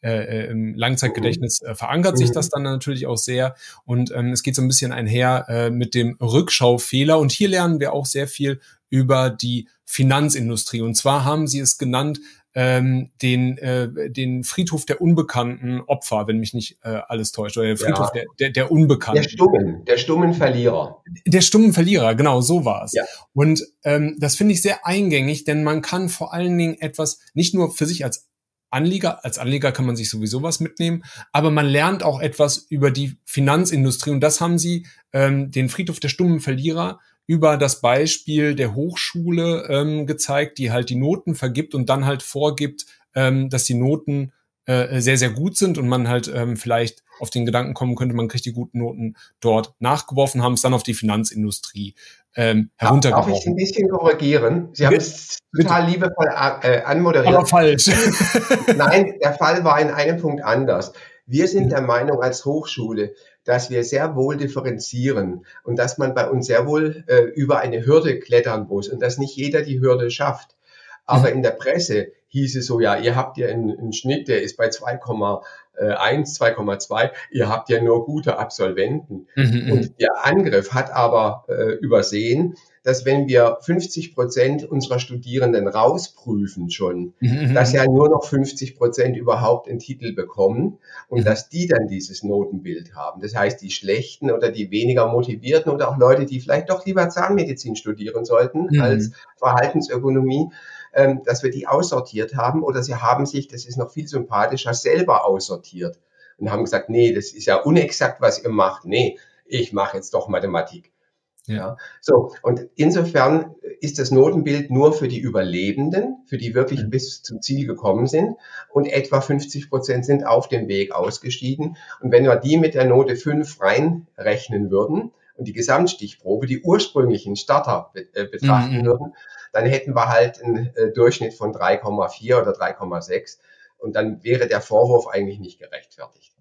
[SPEAKER 1] äh, im Langzeitgedächtnis äh, verankert sich das dann natürlich auch sehr. Und ähm, es geht so ein bisschen einher äh, mit dem Rückschaufehler. Und hier lernen wir auch sehr viel über die Finanzindustrie. Und zwar haben sie es genannt, ähm, den, äh, den Friedhof der unbekannten Opfer, wenn mich nicht äh, alles täuscht, oder der Friedhof ja. der, der, der Unbekannten.
[SPEAKER 2] Der stummen, der stummen Verlierer.
[SPEAKER 1] Der stummen Verlierer, genau, so war es. Ja. Und ähm, das finde ich sehr eingängig, denn man kann vor allen Dingen etwas nicht nur für sich als Anleger, als Anleger kann man sich sowieso was mitnehmen, aber man lernt auch etwas über die Finanzindustrie und das haben sie, ähm, den Friedhof der stummen Verlierer, über das Beispiel der Hochschule ähm, gezeigt, die halt die Noten vergibt und dann halt vorgibt, ähm, dass die Noten äh, sehr, sehr gut sind und man halt ähm, vielleicht auf den Gedanken kommen könnte, man kriegt die guten Noten dort nachgeworfen, haben es dann auf die Finanzindustrie ähm, heruntergeworfen.
[SPEAKER 2] Darf ich ein bisschen korrigieren? Sie haben es total liebevoll äh, anmoderiert.
[SPEAKER 1] Aber falsch. *laughs*
[SPEAKER 2] Nein, der Fall war in einem Punkt anders. Wir sind der Meinung als Hochschule, dass wir sehr wohl differenzieren und dass man bei uns sehr wohl äh, über eine Hürde klettern muss und dass nicht jeder die Hürde schafft. Aber mhm. in der Presse hieß es so, ja, ihr habt ja einen, einen Schnitt, der ist bei 2,1, 2,2, ihr habt ja nur gute Absolventen. Mhm. mhm. Und der Angriff hat aber äh, übersehen, dass wenn wir 50 Prozent unserer Studierenden rausprüfen schon, mhm, mhm. dass ja nur noch 50 Prozent überhaupt einen Titel bekommen und mhm. dass die dann dieses Notenbild haben. Das heißt, die Schlechten oder die weniger motivierten oder auch Leute, die vielleicht doch lieber Zahnmedizin studieren sollten mhm. als Verhaltensökonomie, ähm, dass wir die aussortiert haben oder sie haben sich, das ist noch viel sympathischer, selber aussortiert und haben gesagt, nee, das ist ja unexakt, was ihr macht. Nee, ich mache jetzt doch Mathematik. Ja. So, und insofern ist das Notenbild nur für die Überlebenden, für die wirklich mhm. bis zum Ziel gekommen sind. Und etwa 50 Prozent sind auf dem Weg ausgestiegen. Und wenn wir die mit der Note 5 reinrechnen würden und die Gesamtstichprobe, die ursprünglichen Starter äh, betrachten mhm. würden, dann hätten wir halt einen äh, Durchschnitt von 3,4 oder 3,6. Und dann wäre der Vorwurf eigentlich nicht gerechtfertigt.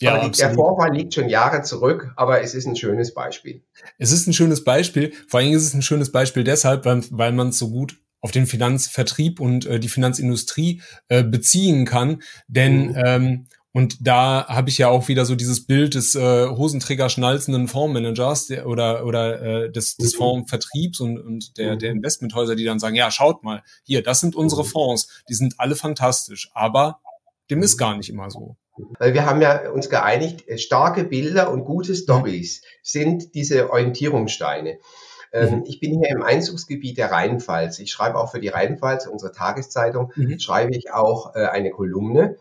[SPEAKER 2] Ja, aber die, der Vorfall liegt schon Jahre zurück, aber es ist ein schönes Beispiel.
[SPEAKER 1] Es ist ein schönes Beispiel. Vor allem ist es ein schönes Beispiel deshalb, weil, weil man es so gut auf den Finanzvertrieb und äh, die Finanzindustrie äh, beziehen kann. Denn mhm. ähm, und da habe ich ja auch wieder so dieses Bild des äh, Hosenträger schnalzenden Fondsmanagers der, oder oder äh, des, des mhm. Fondsvertriebs und, und der, der mhm. Investmenthäuser, die dann sagen, ja, schaut mal, hier, das sind unsere mhm. Fonds, die sind alle fantastisch, aber dem ist gar nicht immer so.
[SPEAKER 2] Weil wir haben ja uns geeinigt, äh, starke Bilder und gute Stories sind diese Orientierungssteine. Ähm, mhm. Ich bin hier im Einzugsgebiet der Rheinpfalz. Ich schreibe auch für die Rheinpfalz, unsere Tageszeitung, mhm. schreibe ich auch äh, eine Kolumne.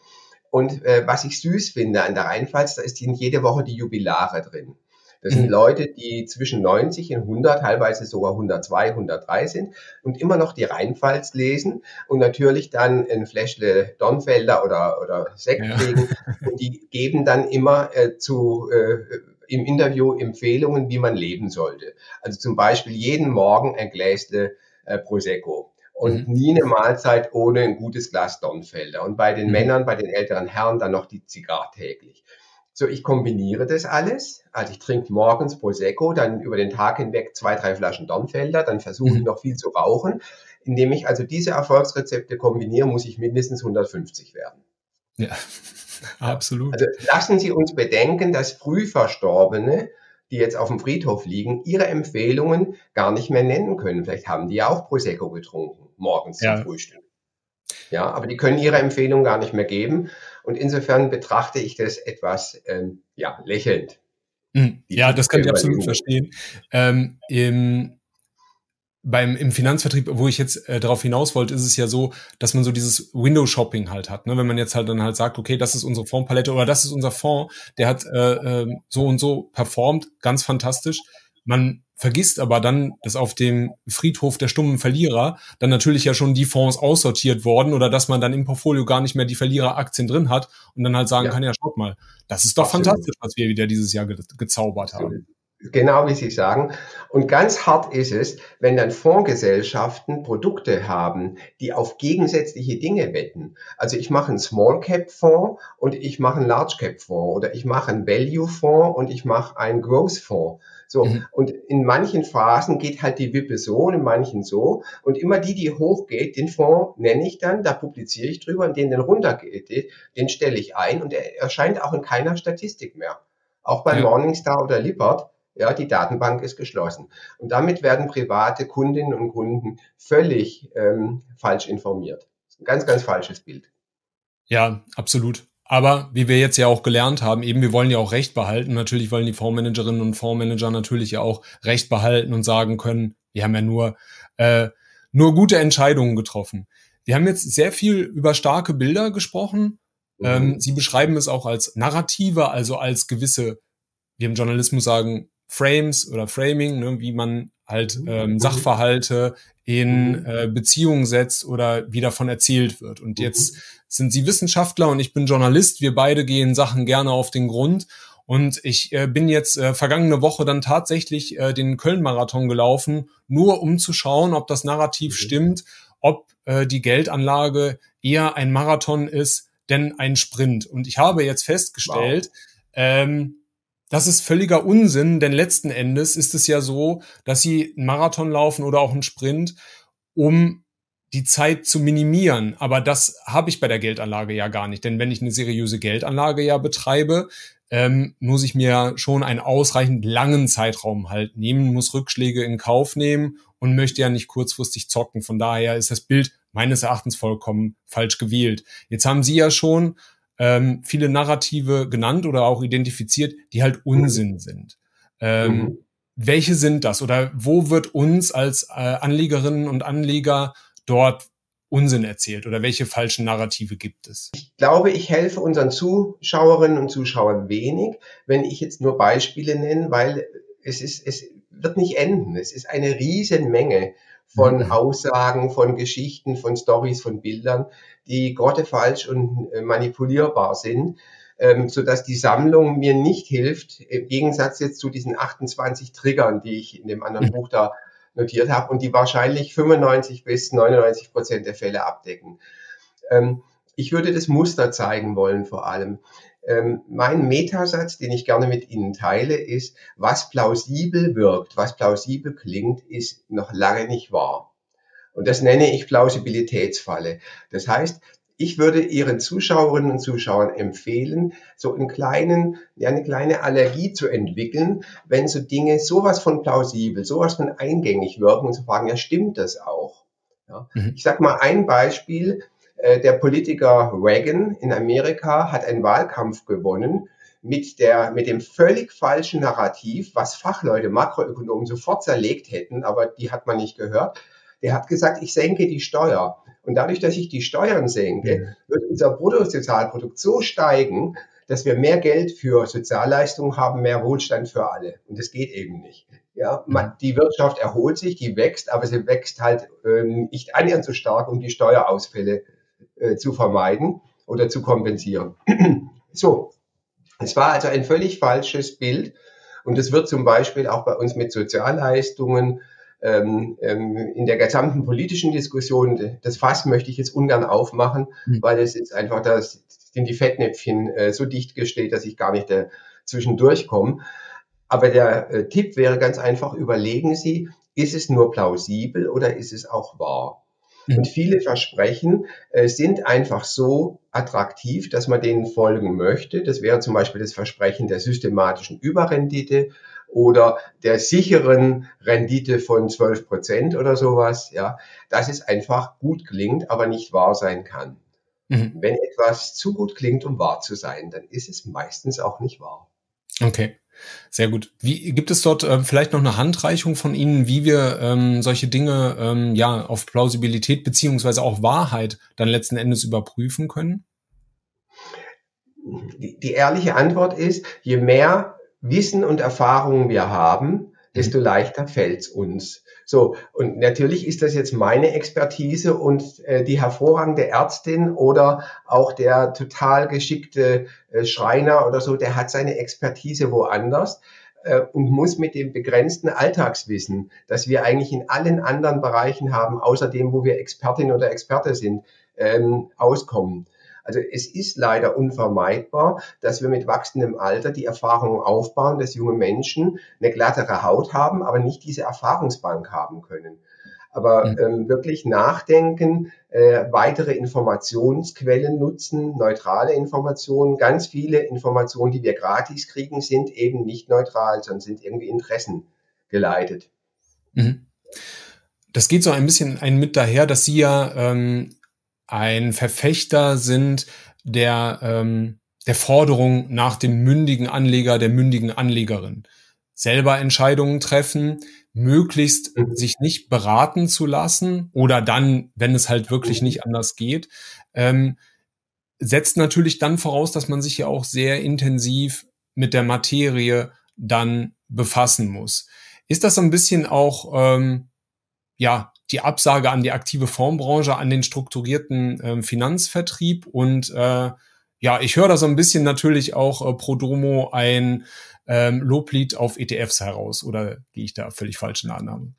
[SPEAKER 2] Und äh, was ich süß finde an der Rheinpfalz, da ist jede Woche die Jubilare drin. Das sind mhm. Leute, die zwischen 90 und 100, teilweise sogar 102, 103 sind und immer noch die Rheinpfalz lesen und natürlich dann ein Fläschle Dornfelder oder, oder Sekt ja. kriegen. *laughs* Und die geben dann immer äh, zu, äh, im Interview Empfehlungen, wie man leben sollte. Also zum Beispiel jeden Morgen ein Gläsle äh, Prosecco und mhm. nie eine Mahlzeit ohne ein gutes Glas Dornfelder. Und bei den mhm. Männern, bei den älteren Herren dann noch die Zigarre täglich. So, ich kombiniere das alles. Also ich trinke morgens Prosecco, dann über den Tag hinweg zwei, drei Flaschen Dornfelder, dann versuche ich mhm. noch viel zu rauchen. Indem ich also diese Erfolgsrezepte kombiniere, muss ich mindestens 150 werden.
[SPEAKER 1] Ja, *laughs* absolut.
[SPEAKER 2] Also lassen Sie uns bedenken, dass Frühverstorbene, die jetzt auf dem Friedhof liegen, ihre Empfehlungen gar nicht mehr nennen können. Vielleicht haben die ja auch Prosecco getrunken, morgens ja. zum Frühstück. Ja, aber die können ihre Empfehlungen gar nicht mehr geben. Und insofern betrachte ich das etwas ähm, ja, lächelnd.
[SPEAKER 1] Mhm. Ja, das kann ich absolut verstehen. Ähm, im, beim, Im Finanzvertrieb, wo ich jetzt äh, darauf hinaus wollte, ist es ja so, dass man so dieses Window-Shopping halt hat. Ne? Wenn man jetzt halt dann halt sagt, okay, das ist unsere Fondspalette oder das ist unser Fonds, der hat äh, äh, so und so performt, ganz fantastisch. Man vergisst aber dann, dass auf dem Friedhof der stummen Verlierer dann natürlich ja schon die Fonds aussortiert worden oder dass man dann im Portfolio gar nicht mehr die Verliereraktien drin hat und dann halt sagen ja. kann, ja, schaut mal, das ist doch Absolut. fantastisch, was wir wieder dieses Jahr ge gezaubert haben.
[SPEAKER 2] Genau wie Sie sagen. Und ganz hart ist es, wenn dann Fondsgesellschaften Produkte haben, die auf gegensätzliche Dinge wetten. Also ich mache einen Small Cap Fonds und ich mache einen Large Cap Fonds oder ich mache einen Value Fonds und ich mache einen Growth Fonds. So. Mhm. Und in manchen Phasen geht halt die Wippe so und in manchen so. Und immer die, die hochgeht, den Fonds nenne ich dann, da publiziere ich drüber und den, den runtergeht, den stelle ich ein und er erscheint auch in keiner Statistik mehr. Auch bei ja. Morningstar oder Lippert. Ja, die Datenbank ist geschlossen. Und damit werden private Kundinnen und Kunden völlig ähm, falsch informiert. Ein ganz, ganz falsches Bild.
[SPEAKER 1] Ja, absolut. Aber wie wir jetzt ja auch gelernt haben, eben wir wollen ja auch Recht behalten. Natürlich wollen die Fondsmanagerinnen und Fondsmanager natürlich ja auch Recht behalten und sagen können, wir haben ja nur, äh, nur gute Entscheidungen getroffen. Wir haben jetzt sehr viel über starke Bilder gesprochen. Mhm. Ähm, Sie beschreiben es auch als Narrative, also als gewisse, wir im Journalismus sagen, Frames oder Framing, ne, wie man halt mhm. ähm, mhm. Sachverhalte in mhm. äh, Beziehungen setzt oder wie davon erzählt wird. Und jetzt sind Sie Wissenschaftler und ich bin Journalist. Wir beide gehen Sachen gerne auf den Grund. Und ich äh, bin jetzt äh, vergangene Woche dann tatsächlich äh, den Köln-Marathon gelaufen, nur um zu schauen, ob das Narrativ stimmt, ob äh, die Geldanlage eher ein Marathon ist, denn ein Sprint. Und ich habe jetzt festgestellt, wow. ähm, das ist völliger Unsinn, denn letzten Endes ist es ja so, dass sie einen Marathon laufen oder auch einen Sprint, um die Zeit zu minimieren. Aber das habe ich bei der Geldanlage ja gar nicht. Denn wenn ich eine seriöse Geldanlage ja betreibe, ähm, muss ich mir schon einen ausreichend langen Zeitraum halt nehmen, muss Rückschläge in Kauf nehmen und möchte ja nicht kurzfristig zocken. Von daher ist das Bild meines Erachtens vollkommen falsch gewählt. Jetzt haben Sie ja schon ähm, viele Narrative genannt oder auch identifiziert, die halt Unsinn sind. Ähm, mhm. Welche sind das oder wo wird uns als äh, Anlegerinnen und Anleger dort Unsinn erzählt oder welche falschen Narrative gibt es?
[SPEAKER 2] Ich glaube, ich helfe unseren Zuschauerinnen und Zuschauern wenig, wenn ich jetzt nur Beispiele nenne, weil es ist, es wird nicht enden. Es ist eine riesen Menge von mhm. Aussagen, von Geschichten, von Stories, von Bildern, die grottefalsch und äh, manipulierbar sind, ähm, so dass die Sammlung mir nicht hilft, im Gegensatz jetzt zu diesen 28 Triggern, die ich in dem anderen mhm. Buch da notiert habe und die wahrscheinlich 95 bis 99 Prozent der Fälle abdecken. Ähm, ich würde das Muster zeigen wollen vor allem. Ähm, mein Metasatz, den ich gerne mit Ihnen teile, ist, was plausibel wirkt, was plausibel klingt, ist noch lange nicht wahr. Und das nenne ich Plausibilitätsfalle. Das heißt, ich würde Ihren Zuschauerinnen und Zuschauern empfehlen, so einen kleinen, ja, eine kleine Allergie zu entwickeln, wenn so Dinge sowas von plausibel, sowas von eingängig wirken und zu fragen, ja, stimmt das auch? Ja. Mhm. Ich sage mal ein Beispiel. Äh, der Politiker Reagan in Amerika hat einen Wahlkampf gewonnen mit der, mit dem völlig falschen Narrativ, was Fachleute, Makroökonomen sofort zerlegt hätten, aber die hat man nicht gehört. Der hat gesagt, ich senke die Steuer. Und dadurch, dass ich die Steuern senke, wird unser Bruttosozialprodukt so steigen, dass wir mehr Geld für Sozialleistungen haben, mehr Wohlstand für alle. Und das geht eben nicht. Ja, man, die Wirtschaft erholt sich, die wächst, aber sie wächst halt ähm, nicht annähernd so stark, um die Steuerausfälle äh, zu vermeiden oder zu kompensieren. *clears throat* so, es war also ein völlig falsches Bild. Und es wird zum Beispiel auch bei uns mit Sozialleistungen ähm, ähm, in der gesamten politischen Diskussion, das Fass möchte ich jetzt ungern aufmachen, mhm. weil es ist einfach, da sind die Fettnäpfchen äh, so dicht gestellt, dass ich gar nicht dazwischen durchkomme. Aber der äh, Tipp wäre ganz einfach, überlegen Sie, ist es nur plausibel oder ist es auch wahr? Mhm. Und viele Versprechen äh, sind einfach so attraktiv, dass man denen folgen möchte. Das wäre zum Beispiel das Versprechen der systematischen Überrendite oder der sicheren Rendite von 12 Prozent oder sowas, ja, dass es einfach gut klingt, aber nicht wahr sein kann. Mhm. Wenn etwas zu gut klingt, um wahr zu sein, dann ist es meistens auch nicht wahr.
[SPEAKER 1] Okay. Sehr gut. Wie gibt es dort äh, vielleicht noch eine Handreichung von Ihnen, wie wir ähm, solche Dinge ähm, ja auf Plausibilität beziehungsweise auch Wahrheit dann letzten Endes überprüfen können?
[SPEAKER 2] Die, die ehrliche Antwort ist, je mehr Wissen und Erfahrungen wir haben, desto mhm. leichter fällt's uns. So, und natürlich ist das jetzt meine Expertise und äh, die hervorragende Ärztin oder auch der total geschickte äh, Schreiner oder so, der hat seine Expertise woanders äh, und muss mit dem begrenzten Alltagswissen, das wir eigentlich in allen anderen Bereichen haben, außer dem, wo wir Expertin oder Experte sind, ähm, auskommen. Also es ist leider unvermeidbar, dass wir mit wachsendem Alter die Erfahrung aufbauen, dass junge Menschen eine glattere Haut haben, aber nicht diese Erfahrungsbank haben können. Aber ähm, wirklich nachdenken, äh, weitere Informationsquellen nutzen, neutrale Informationen. Ganz viele Informationen, die wir gratis kriegen, sind eben nicht neutral, sondern sind irgendwie Interessen geleitet.
[SPEAKER 1] Mhm. Das geht so ein bisschen ein mit daher, dass Sie ja ähm, ein Verfechter sind der, ähm, der Forderung nach dem mündigen Anleger, der mündigen Anlegerin. Selber Entscheidungen treffen, möglichst mhm. sich nicht beraten zu lassen oder dann, wenn es halt wirklich nicht anders geht, ähm, setzt natürlich dann voraus, dass man sich ja auch sehr intensiv mit der Materie dann befassen muss. Ist das so ein bisschen auch ähm, ja die Absage an die aktive Fondsbranche, an den strukturierten äh, Finanzvertrieb und äh, ja, ich höre da so ein bisschen natürlich auch äh, pro Domo ein ähm, Loblied auf ETFs heraus oder gehe ich da völlig falsch in der Annahme?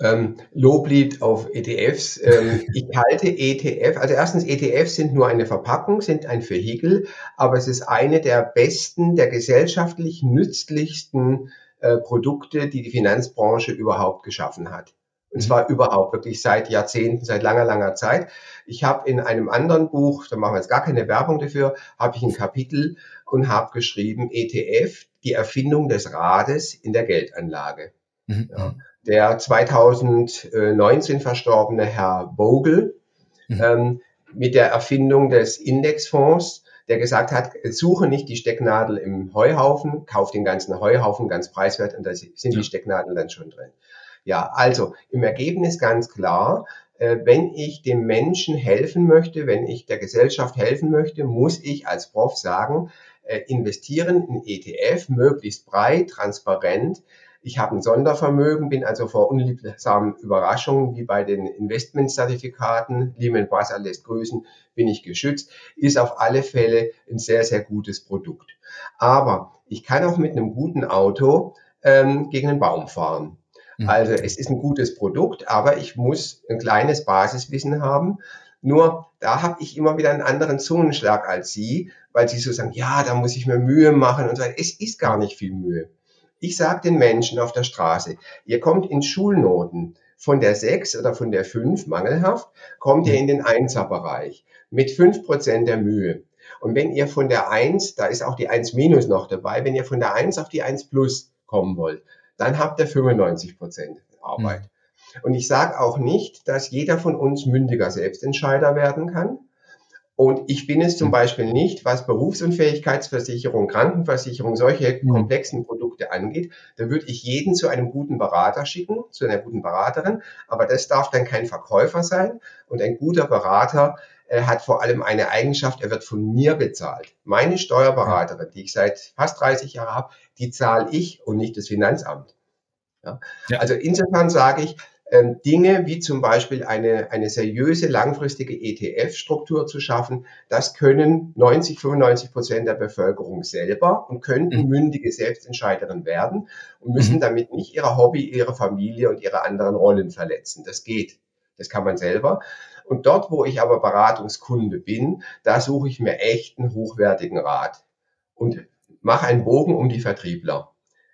[SPEAKER 2] Ähm, Loblied auf ETFs. Ähm, *laughs* ich halte ETF, also erstens ETFs sind nur eine Verpackung, sind ein Vehikel, aber es ist eine der besten, der gesellschaftlich nützlichsten äh, Produkte, die die Finanzbranche überhaupt geschaffen hat. Und zwar überhaupt, wirklich seit Jahrzehnten, seit langer, langer Zeit. Ich habe in einem anderen Buch, da machen wir jetzt gar keine Werbung dafür, habe ich ein Kapitel und habe geschrieben, ETF, die Erfindung des Rades in der Geldanlage. Mhm. Ja. Der 2019 verstorbene Herr Bogle mhm. ähm, mit der Erfindung des Indexfonds, der gesagt hat, suche nicht die Stecknadel im Heuhaufen, kauf den ganzen Heuhaufen ganz preiswert und da sind die Stecknadeln dann schon drin. Ja, also im Ergebnis ganz klar, äh, wenn ich dem Menschen helfen möchte, wenn ich der Gesellschaft helfen möchte, muss ich als Prof sagen, äh, investieren in ETF, möglichst breit, transparent. Ich habe ein Sondervermögen, bin also vor unliebsamen Überraschungen wie bei den Investmentzertifikaten, Lehman Brothers lässt grüßen, bin ich geschützt, ist auf alle Fälle ein sehr, sehr gutes Produkt. Aber ich kann auch mit einem guten Auto ähm, gegen einen Baum fahren. Mhm. Also es ist ein gutes Produkt, aber ich muss ein kleines Basiswissen haben. Nur da habe ich immer wieder einen anderen Zungenschlag als Sie, weil Sie so sagen, ja, da muss ich mir Mühe machen und so weiter. Es ist gar nicht viel Mühe. Ich sage den Menschen auf der Straße, ihr kommt in Schulnoten von der 6 oder von der 5 mangelhaft, kommt ihr mhm. in den 1er-Bereich mit 5% der Mühe. Und wenn ihr von der 1, da ist auch die 1 minus noch dabei, wenn ihr von der 1 auf die 1 plus kommen wollt, dann habt ihr 95 Prozent Arbeit. Mhm. Und ich sage auch nicht, dass jeder von uns mündiger Selbstentscheider werden kann. Und ich bin es zum mhm. Beispiel nicht, was Berufsunfähigkeitsversicherung, Krankenversicherung, solche mhm. komplexen Produkte angeht. Da würde ich jeden zu einem guten Berater schicken, zu einer guten Beraterin. Aber das darf dann kein Verkäufer sein. Und ein guter Berater äh, hat vor allem eine Eigenschaft, er wird von mir bezahlt. Meine Steuerberaterin, die ich seit fast 30 Jahren habe, die zahle ich und nicht das Finanzamt. Ja? Ja. Also insofern sage ich, ähm, Dinge wie zum Beispiel eine, eine seriöse langfristige ETF-Struktur zu schaffen, das können 90, 95 Prozent der Bevölkerung selber und könnten mhm. mündige Selbstentscheiderinnen werden und müssen mhm. damit nicht ihre Hobby, ihre Familie und ihre anderen Rollen verletzen. Das geht. Das kann man selber. Und dort, wo ich aber Beratungskunde bin, da suche ich mir echt einen hochwertigen Rat und mache einen Bogen um die Vertriebler.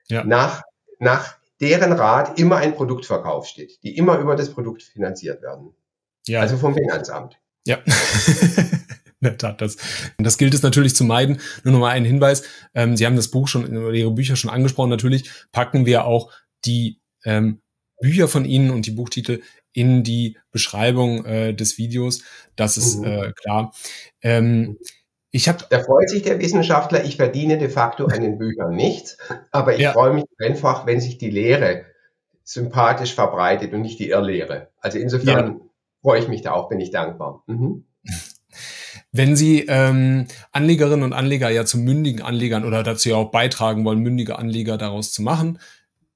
[SPEAKER 2] Ja. Nach, nach deren Rat immer ein Produktverkauf steht, die immer über das Produkt finanziert werden. Ja. Also vom Finanzamt.
[SPEAKER 1] Ja. *laughs* In der Tat, das, das gilt es natürlich zu meiden. Nur noch mal ein Hinweis. Ähm, Sie haben das Buch schon, oder Ihre Bücher schon angesprochen. Natürlich packen wir auch die ähm, Bücher von Ihnen und die Buchtitel in die Beschreibung äh, des Videos. Das ist mhm. äh, klar. Ähm,
[SPEAKER 2] ich hab, da freut sich der Wissenschaftler, ich verdiene de facto an den Büchern nichts, aber ich ja. freue mich einfach, wenn sich die Lehre sympathisch verbreitet und nicht die Irrlehre. Also insofern ja. freue ich mich da auch, bin ich dankbar. Mhm. *laughs*
[SPEAKER 1] Wenn Sie ähm, Anlegerinnen und Anleger ja zu mündigen Anlegern oder dazu ja auch beitragen wollen, mündige Anleger daraus zu machen,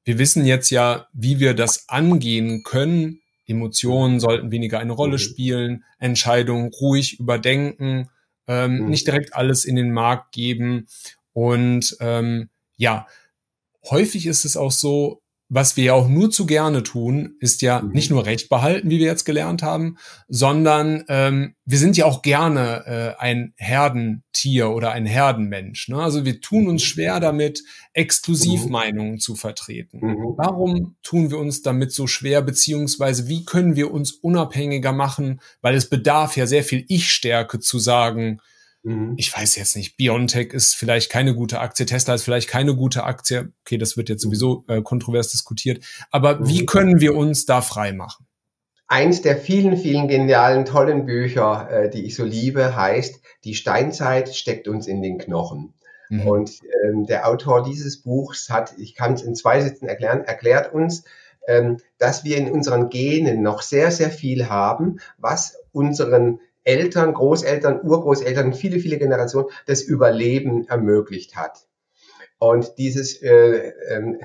[SPEAKER 1] wir wissen jetzt ja, wie wir das angehen können. Emotionen sollten weniger eine Rolle mhm. spielen, Entscheidungen ruhig überdenken, ähm, mhm. nicht direkt alles in den Markt geben. Und ähm, ja, häufig ist es auch so, was wir ja auch nur zu gerne tun, ist ja mhm. nicht nur Recht behalten, wie wir jetzt gelernt haben, sondern ähm, wir sind ja auch gerne äh, ein Herdentier oder ein Herdenmensch. Ne? Also wir tun uns schwer damit, Exklusivmeinungen mhm. zu vertreten. Mhm. Warum tun wir uns damit so schwer, beziehungsweise wie können wir uns unabhängiger machen, weil es bedarf ja sehr viel Ich-Stärke zu sagen, Mhm. Ich weiß jetzt nicht, Biontech ist vielleicht keine gute Aktie, Tesla ist vielleicht keine gute Aktie. Okay, das wird jetzt sowieso äh, kontrovers diskutiert. Aber mhm. wie können wir uns da frei machen?
[SPEAKER 2] Eins der vielen, vielen genialen, tollen Bücher, äh, die ich so liebe, heißt Die Steinzeit steckt uns in den Knochen. Mhm. Und ähm, der Autor dieses Buchs hat, ich kann es in zwei Sätzen erklären, erklärt uns, ähm, dass wir in unseren Genen noch sehr, sehr viel haben, was unseren Eltern, Großeltern, Urgroßeltern, viele, viele Generationen das Überleben ermöglicht hat. Und dieses äh, ähm,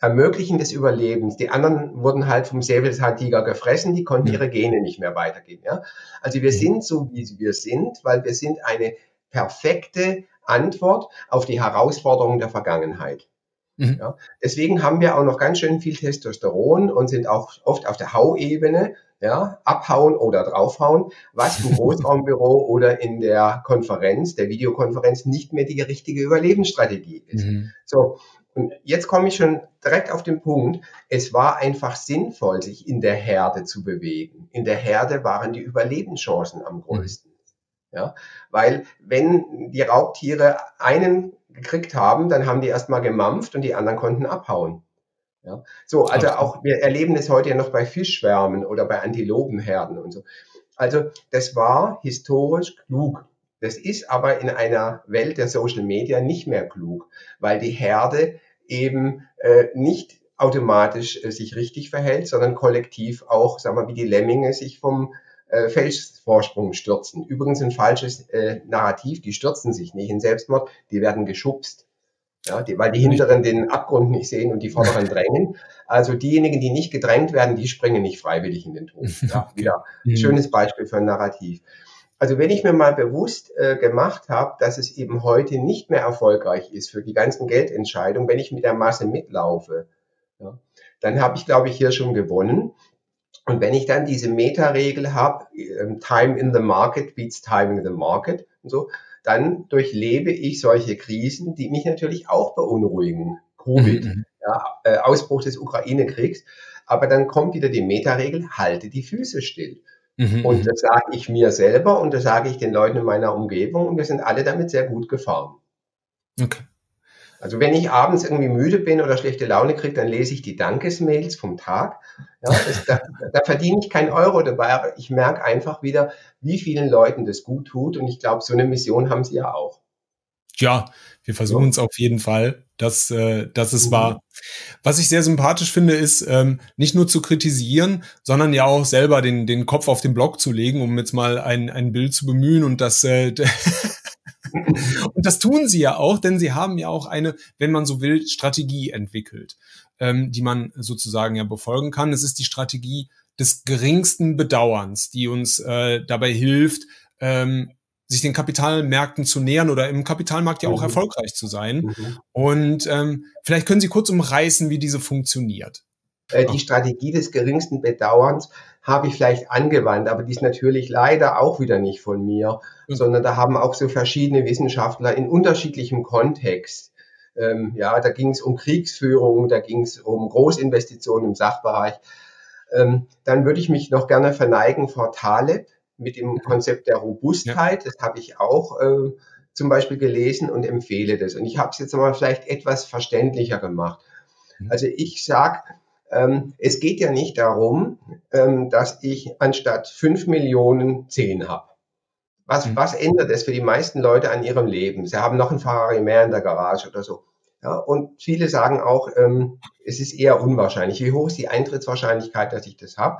[SPEAKER 2] Ermöglichen des Überlebens, die anderen wurden halt vom Säbelzahntiger gefressen, die konnten ihre Gene nicht mehr weitergeben. Ja? Also wir sind so, wie wir sind, weil wir sind eine perfekte Antwort auf die Herausforderungen der Vergangenheit. Mhm. Ja? Deswegen haben wir auch noch ganz schön viel Testosteron und sind auch oft auf der Hauebene ja, abhauen oder draufhauen, was im *laughs* Großraumbüro oder in der Konferenz, der Videokonferenz nicht mehr die richtige Überlebensstrategie ist. Mhm. So. Und jetzt komme ich schon direkt auf den Punkt. Es war einfach sinnvoll, sich in der Herde zu bewegen. In der Herde waren die Überlebenschancen am größten. Mhm. Ja, weil wenn die Raubtiere einen gekriegt haben, dann haben die erstmal gemampft und die anderen konnten abhauen. Ja? So, also auch, wir erleben es heute ja noch bei Fischschwärmen oder bei Antilopenherden und so. Also das war historisch klug. Das ist aber in einer Welt der Social Media nicht mehr klug, weil die Herde eben äh, nicht automatisch äh, sich richtig verhält, sondern kollektiv auch, sagen wir, wie die Lemminge sich vom äh, Felsvorsprung stürzen. Übrigens ein falsches äh, Narrativ, die stürzen sich nicht in Selbstmord, die werden geschubst. Ja, die, weil die Hinteren den Abgrund nicht sehen und die Vorderen *laughs* drängen. Also diejenigen, die nicht gedrängt werden, die springen nicht freiwillig in den Tod. *laughs* Ja, wieder ein mhm. schönes Beispiel für ein Narrativ. Also wenn ich mir mal bewusst äh, gemacht habe, dass es eben heute nicht mehr erfolgreich ist für die ganzen Geldentscheidungen, wenn ich mit der Masse mitlaufe, ja, dann habe ich, glaube ich, hier schon gewonnen. Und wenn ich dann diese Meta-Regel habe, ähm, Time in the Market beats Time in the Market und so, dann durchlebe ich solche Krisen, die mich natürlich auch beunruhigen. Covid, mhm. ja, äh, Ausbruch des Ukraine-Kriegs. Aber dann kommt wieder die Meta-Regel, halte die Füße still. Mhm. Und das sage ich mir selber und das sage ich den Leuten in meiner Umgebung und wir sind alle damit sehr gut gefahren. Okay. Also wenn ich abends irgendwie müde bin oder schlechte Laune kriege, dann lese ich die Dankesmails vom Tag. Ja, das, da, da verdiene ich keinen Euro dabei, aber ich merke einfach wieder, wie vielen Leuten das gut tut. Und ich glaube, so eine Mission haben sie ja auch.
[SPEAKER 1] Ja, wir versuchen es auf jeden Fall, dass, äh, dass es mhm. war. Was ich sehr sympathisch finde, ist ähm, nicht nur zu kritisieren, sondern ja auch selber den, den Kopf auf den Block zu legen, um jetzt mal ein, ein Bild zu bemühen und das äh, *laughs* *laughs* Und das tun sie ja auch, denn sie haben ja auch eine, wenn man so will, Strategie entwickelt, ähm, die man sozusagen ja befolgen kann. Es ist die Strategie des geringsten Bedauerns, die uns äh, dabei hilft, ähm, sich den Kapitalmärkten zu nähern oder im Kapitalmarkt ja auch mhm. erfolgreich zu sein. Mhm. Und ähm, vielleicht können Sie kurz umreißen, wie diese funktioniert.
[SPEAKER 2] Äh, die Strategie des geringsten Bedauerns habe ich vielleicht angewandt, aber die ist natürlich leider auch wieder nicht von mir, mhm. sondern da haben auch so verschiedene Wissenschaftler in unterschiedlichem Kontext. Ähm, ja, da ging es um Kriegsführung, da ging es um Großinvestitionen im Sachbereich. Ähm, dann würde ich mich noch gerne verneigen vor Taleb mit dem Konzept der Robustheit. Das habe ich auch äh, zum Beispiel gelesen und empfehle das. Und ich habe es jetzt mal vielleicht etwas verständlicher gemacht. Mhm. Also ich sage, ähm, es geht ja nicht darum, ähm, dass ich anstatt fünf Millionen zehn habe. Was, mhm. was ändert es für die meisten Leute an ihrem Leben? Sie haben noch einen Ferrari mehr in der Garage oder so. Ja, und viele sagen auch, ähm, es ist eher unwahrscheinlich. Wie hoch ist die Eintrittswahrscheinlichkeit, dass ich das habe?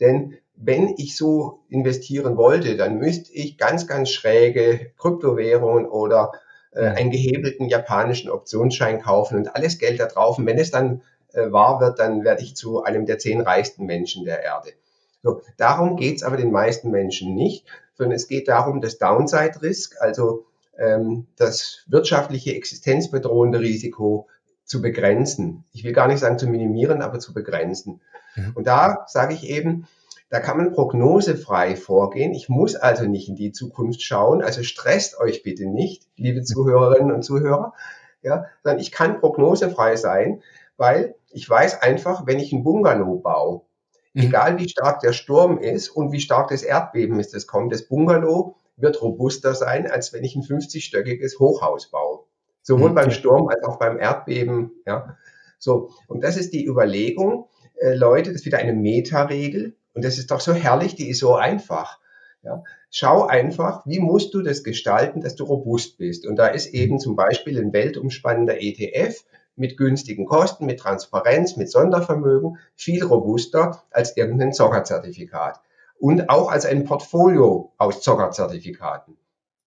[SPEAKER 2] Denn wenn ich so investieren wollte, dann müsste ich ganz, ganz schräge Kryptowährungen oder äh, einen gehebelten japanischen Optionsschein kaufen und alles Geld da drauf. Und wenn es dann äh, wahr wird, dann werde ich zu einem der zehn reichsten Menschen der Erde. So, darum geht's aber den meisten Menschen nicht, sondern es geht darum, das Downside Risk, also ähm, das wirtschaftliche existenzbedrohende Risiko zu begrenzen. Ich will gar nicht sagen zu minimieren, aber zu begrenzen. Mhm. Und da sage ich eben, da kann man prognosefrei vorgehen. Ich muss also nicht in die Zukunft schauen. Also stresst euch bitte nicht, liebe Zuhörerinnen und Zuhörer. Ja, sondern ich kann prognosefrei sein, weil ich weiß einfach, wenn ich ein Bungalow baue, mhm. egal wie stark der Sturm ist und wie stark das Erdbeben ist, das kommt, das Bungalow wird robuster sein, als wenn ich ein 50-stöckiges Hochhaus baue. Sowohl mhm. beim Sturm als auch beim Erdbeben. Ja. So, und das ist die Überlegung, äh, Leute, das ist wieder eine Meta-Regel. Und das ist doch so herrlich, die ist so einfach. Ja. Schau einfach, wie musst du das gestalten, dass du robust bist. Und da ist eben zum Beispiel ein weltumspannender ETF mit günstigen Kosten, mit Transparenz, mit Sondervermögen viel robuster als irgendein Zockerzertifikat. Und auch als ein Portfolio aus Zockerzertifikaten.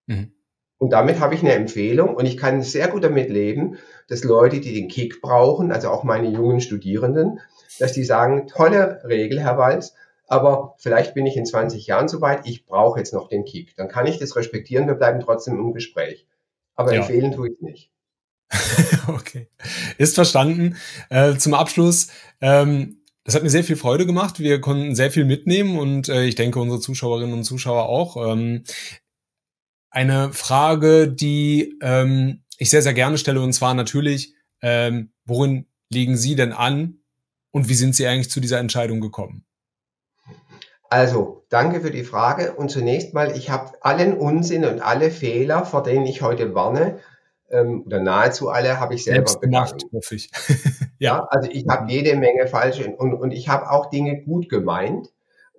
[SPEAKER 2] Mhm. Und damit habe ich eine Empfehlung und ich kann sehr gut damit leben, dass Leute, die den Kick brauchen, also auch meine jungen Studierenden, dass die sagen, tolle Regel, Herr Walz, aber vielleicht bin ich in 20 Jahren soweit, ich brauche jetzt noch den Kick. Dann kann ich das respektieren, wir bleiben trotzdem im Gespräch. Aber ja. empfehlen tue ich nicht. *laughs*
[SPEAKER 1] okay. Ist verstanden. Äh, zum Abschluss, ähm, das hat mir sehr viel Freude gemacht. Wir konnten sehr viel mitnehmen und äh, ich denke, unsere Zuschauerinnen und Zuschauer auch. Ähm, eine Frage, die ähm, ich sehr, sehr gerne stelle, und zwar natürlich, ähm, worin liegen Sie denn an und wie sind Sie eigentlich zu dieser Entscheidung gekommen?
[SPEAKER 2] Also, danke für die Frage. Und zunächst mal, ich habe allen Unsinn und alle Fehler, vor denen ich heute warne, ähm, oder nahezu alle, habe ich selber
[SPEAKER 1] Selbst gemacht, hoffe ich. *laughs*
[SPEAKER 2] ja. ja. also ich habe jede Menge falsche und, und ich habe auch Dinge gut gemeint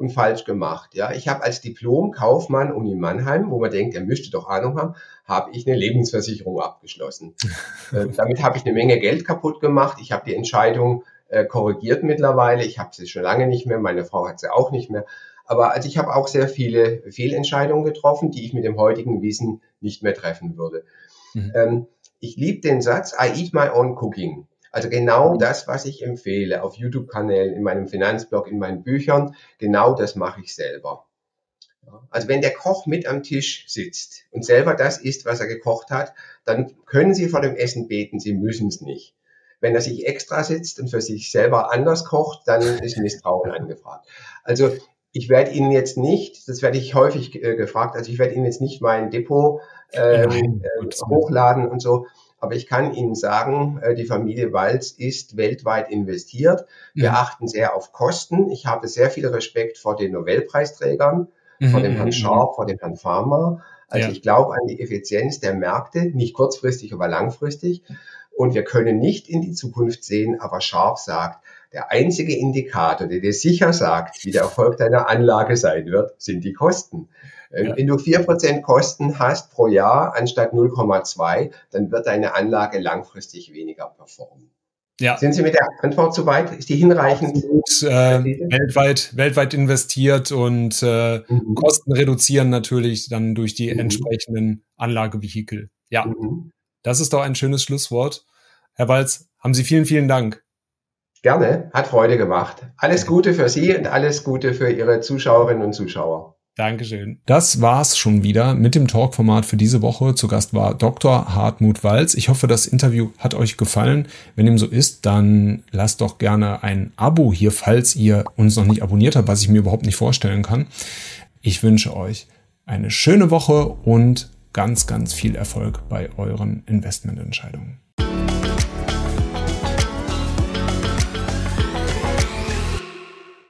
[SPEAKER 2] und falsch gemacht. Ja, ich habe als Diplom-Kaufmann Uni Mannheim, wo man denkt, er müsste doch Ahnung haben, habe ich eine Lebensversicherung abgeschlossen. *laughs* äh, damit habe ich eine Menge Geld kaputt gemacht. Ich habe die Entscheidung äh, korrigiert mittlerweile. Ich habe sie schon lange nicht mehr, meine Frau hat sie auch nicht mehr. Aber also ich habe auch sehr viele Fehlentscheidungen getroffen, die ich mit dem heutigen Wissen nicht mehr treffen würde. Mhm. Ähm, ich liebe den Satz, I eat my own cooking. Also genau das, was ich empfehle auf YouTube-Kanälen, in meinem Finanzblog, in meinen Büchern, genau das mache ich selber. Also wenn der Koch mit am Tisch sitzt und selber das isst, was er gekocht hat, dann können Sie vor dem Essen beten, Sie müssen es nicht. Wenn er sich extra sitzt und für sich selber anders kocht, dann ist Misstrauen *laughs* angefragt. Also ich werde Ihnen jetzt nicht, das werde ich häufig äh, gefragt, also ich werde Ihnen jetzt nicht mein Depot ähm, äh, hochladen und so, aber ich kann Ihnen sagen, äh, die Familie Walz ist weltweit investiert. Wir ja. achten sehr auf Kosten. Ich habe sehr viel Respekt vor den Nobelpreisträgern, mhm. vor dem Herrn mhm. Sharp, vor dem Herrn Farmer. Also ja. ich glaube an die Effizienz der Märkte, nicht kurzfristig, aber langfristig. Und wir können nicht in die Zukunft sehen, aber Sharp sagt, der einzige Indikator, der dir sicher sagt, wie der Erfolg deiner Anlage sein wird, sind die Kosten. Ähm, ja. Wenn du vier Prozent Kosten hast pro Jahr anstatt 0,2, dann wird deine Anlage langfristig weniger performen. Ja. Sind Sie mit der Antwort soweit? Ist die hinreichend? Absolut,
[SPEAKER 1] äh, weltweit, weltweit investiert und äh, mhm. Kosten reduzieren natürlich dann durch die mhm. entsprechenden Anlagevehikel. Ja, mhm. das ist doch ein schönes Schlusswort. Herr Walz, haben Sie vielen, vielen Dank.
[SPEAKER 2] Gerne, hat Freude gemacht. Alles Gute für Sie und alles Gute für Ihre Zuschauerinnen und Zuschauer.
[SPEAKER 1] Dankeschön. Das war's schon wieder mit dem Talkformat für diese Woche. Zu Gast war Dr. Hartmut Walz. Ich hoffe, das Interview hat euch gefallen. Wenn dem so ist, dann lasst doch gerne ein Abo hier, falls ihr uns noch nicht abonniert habt, was ich mir überhaupt nicht vorstellen kann. Ich wünsche euch eine schöne Woche und ganz, ganz viel Erfolg bei euren Investmententscheidungen.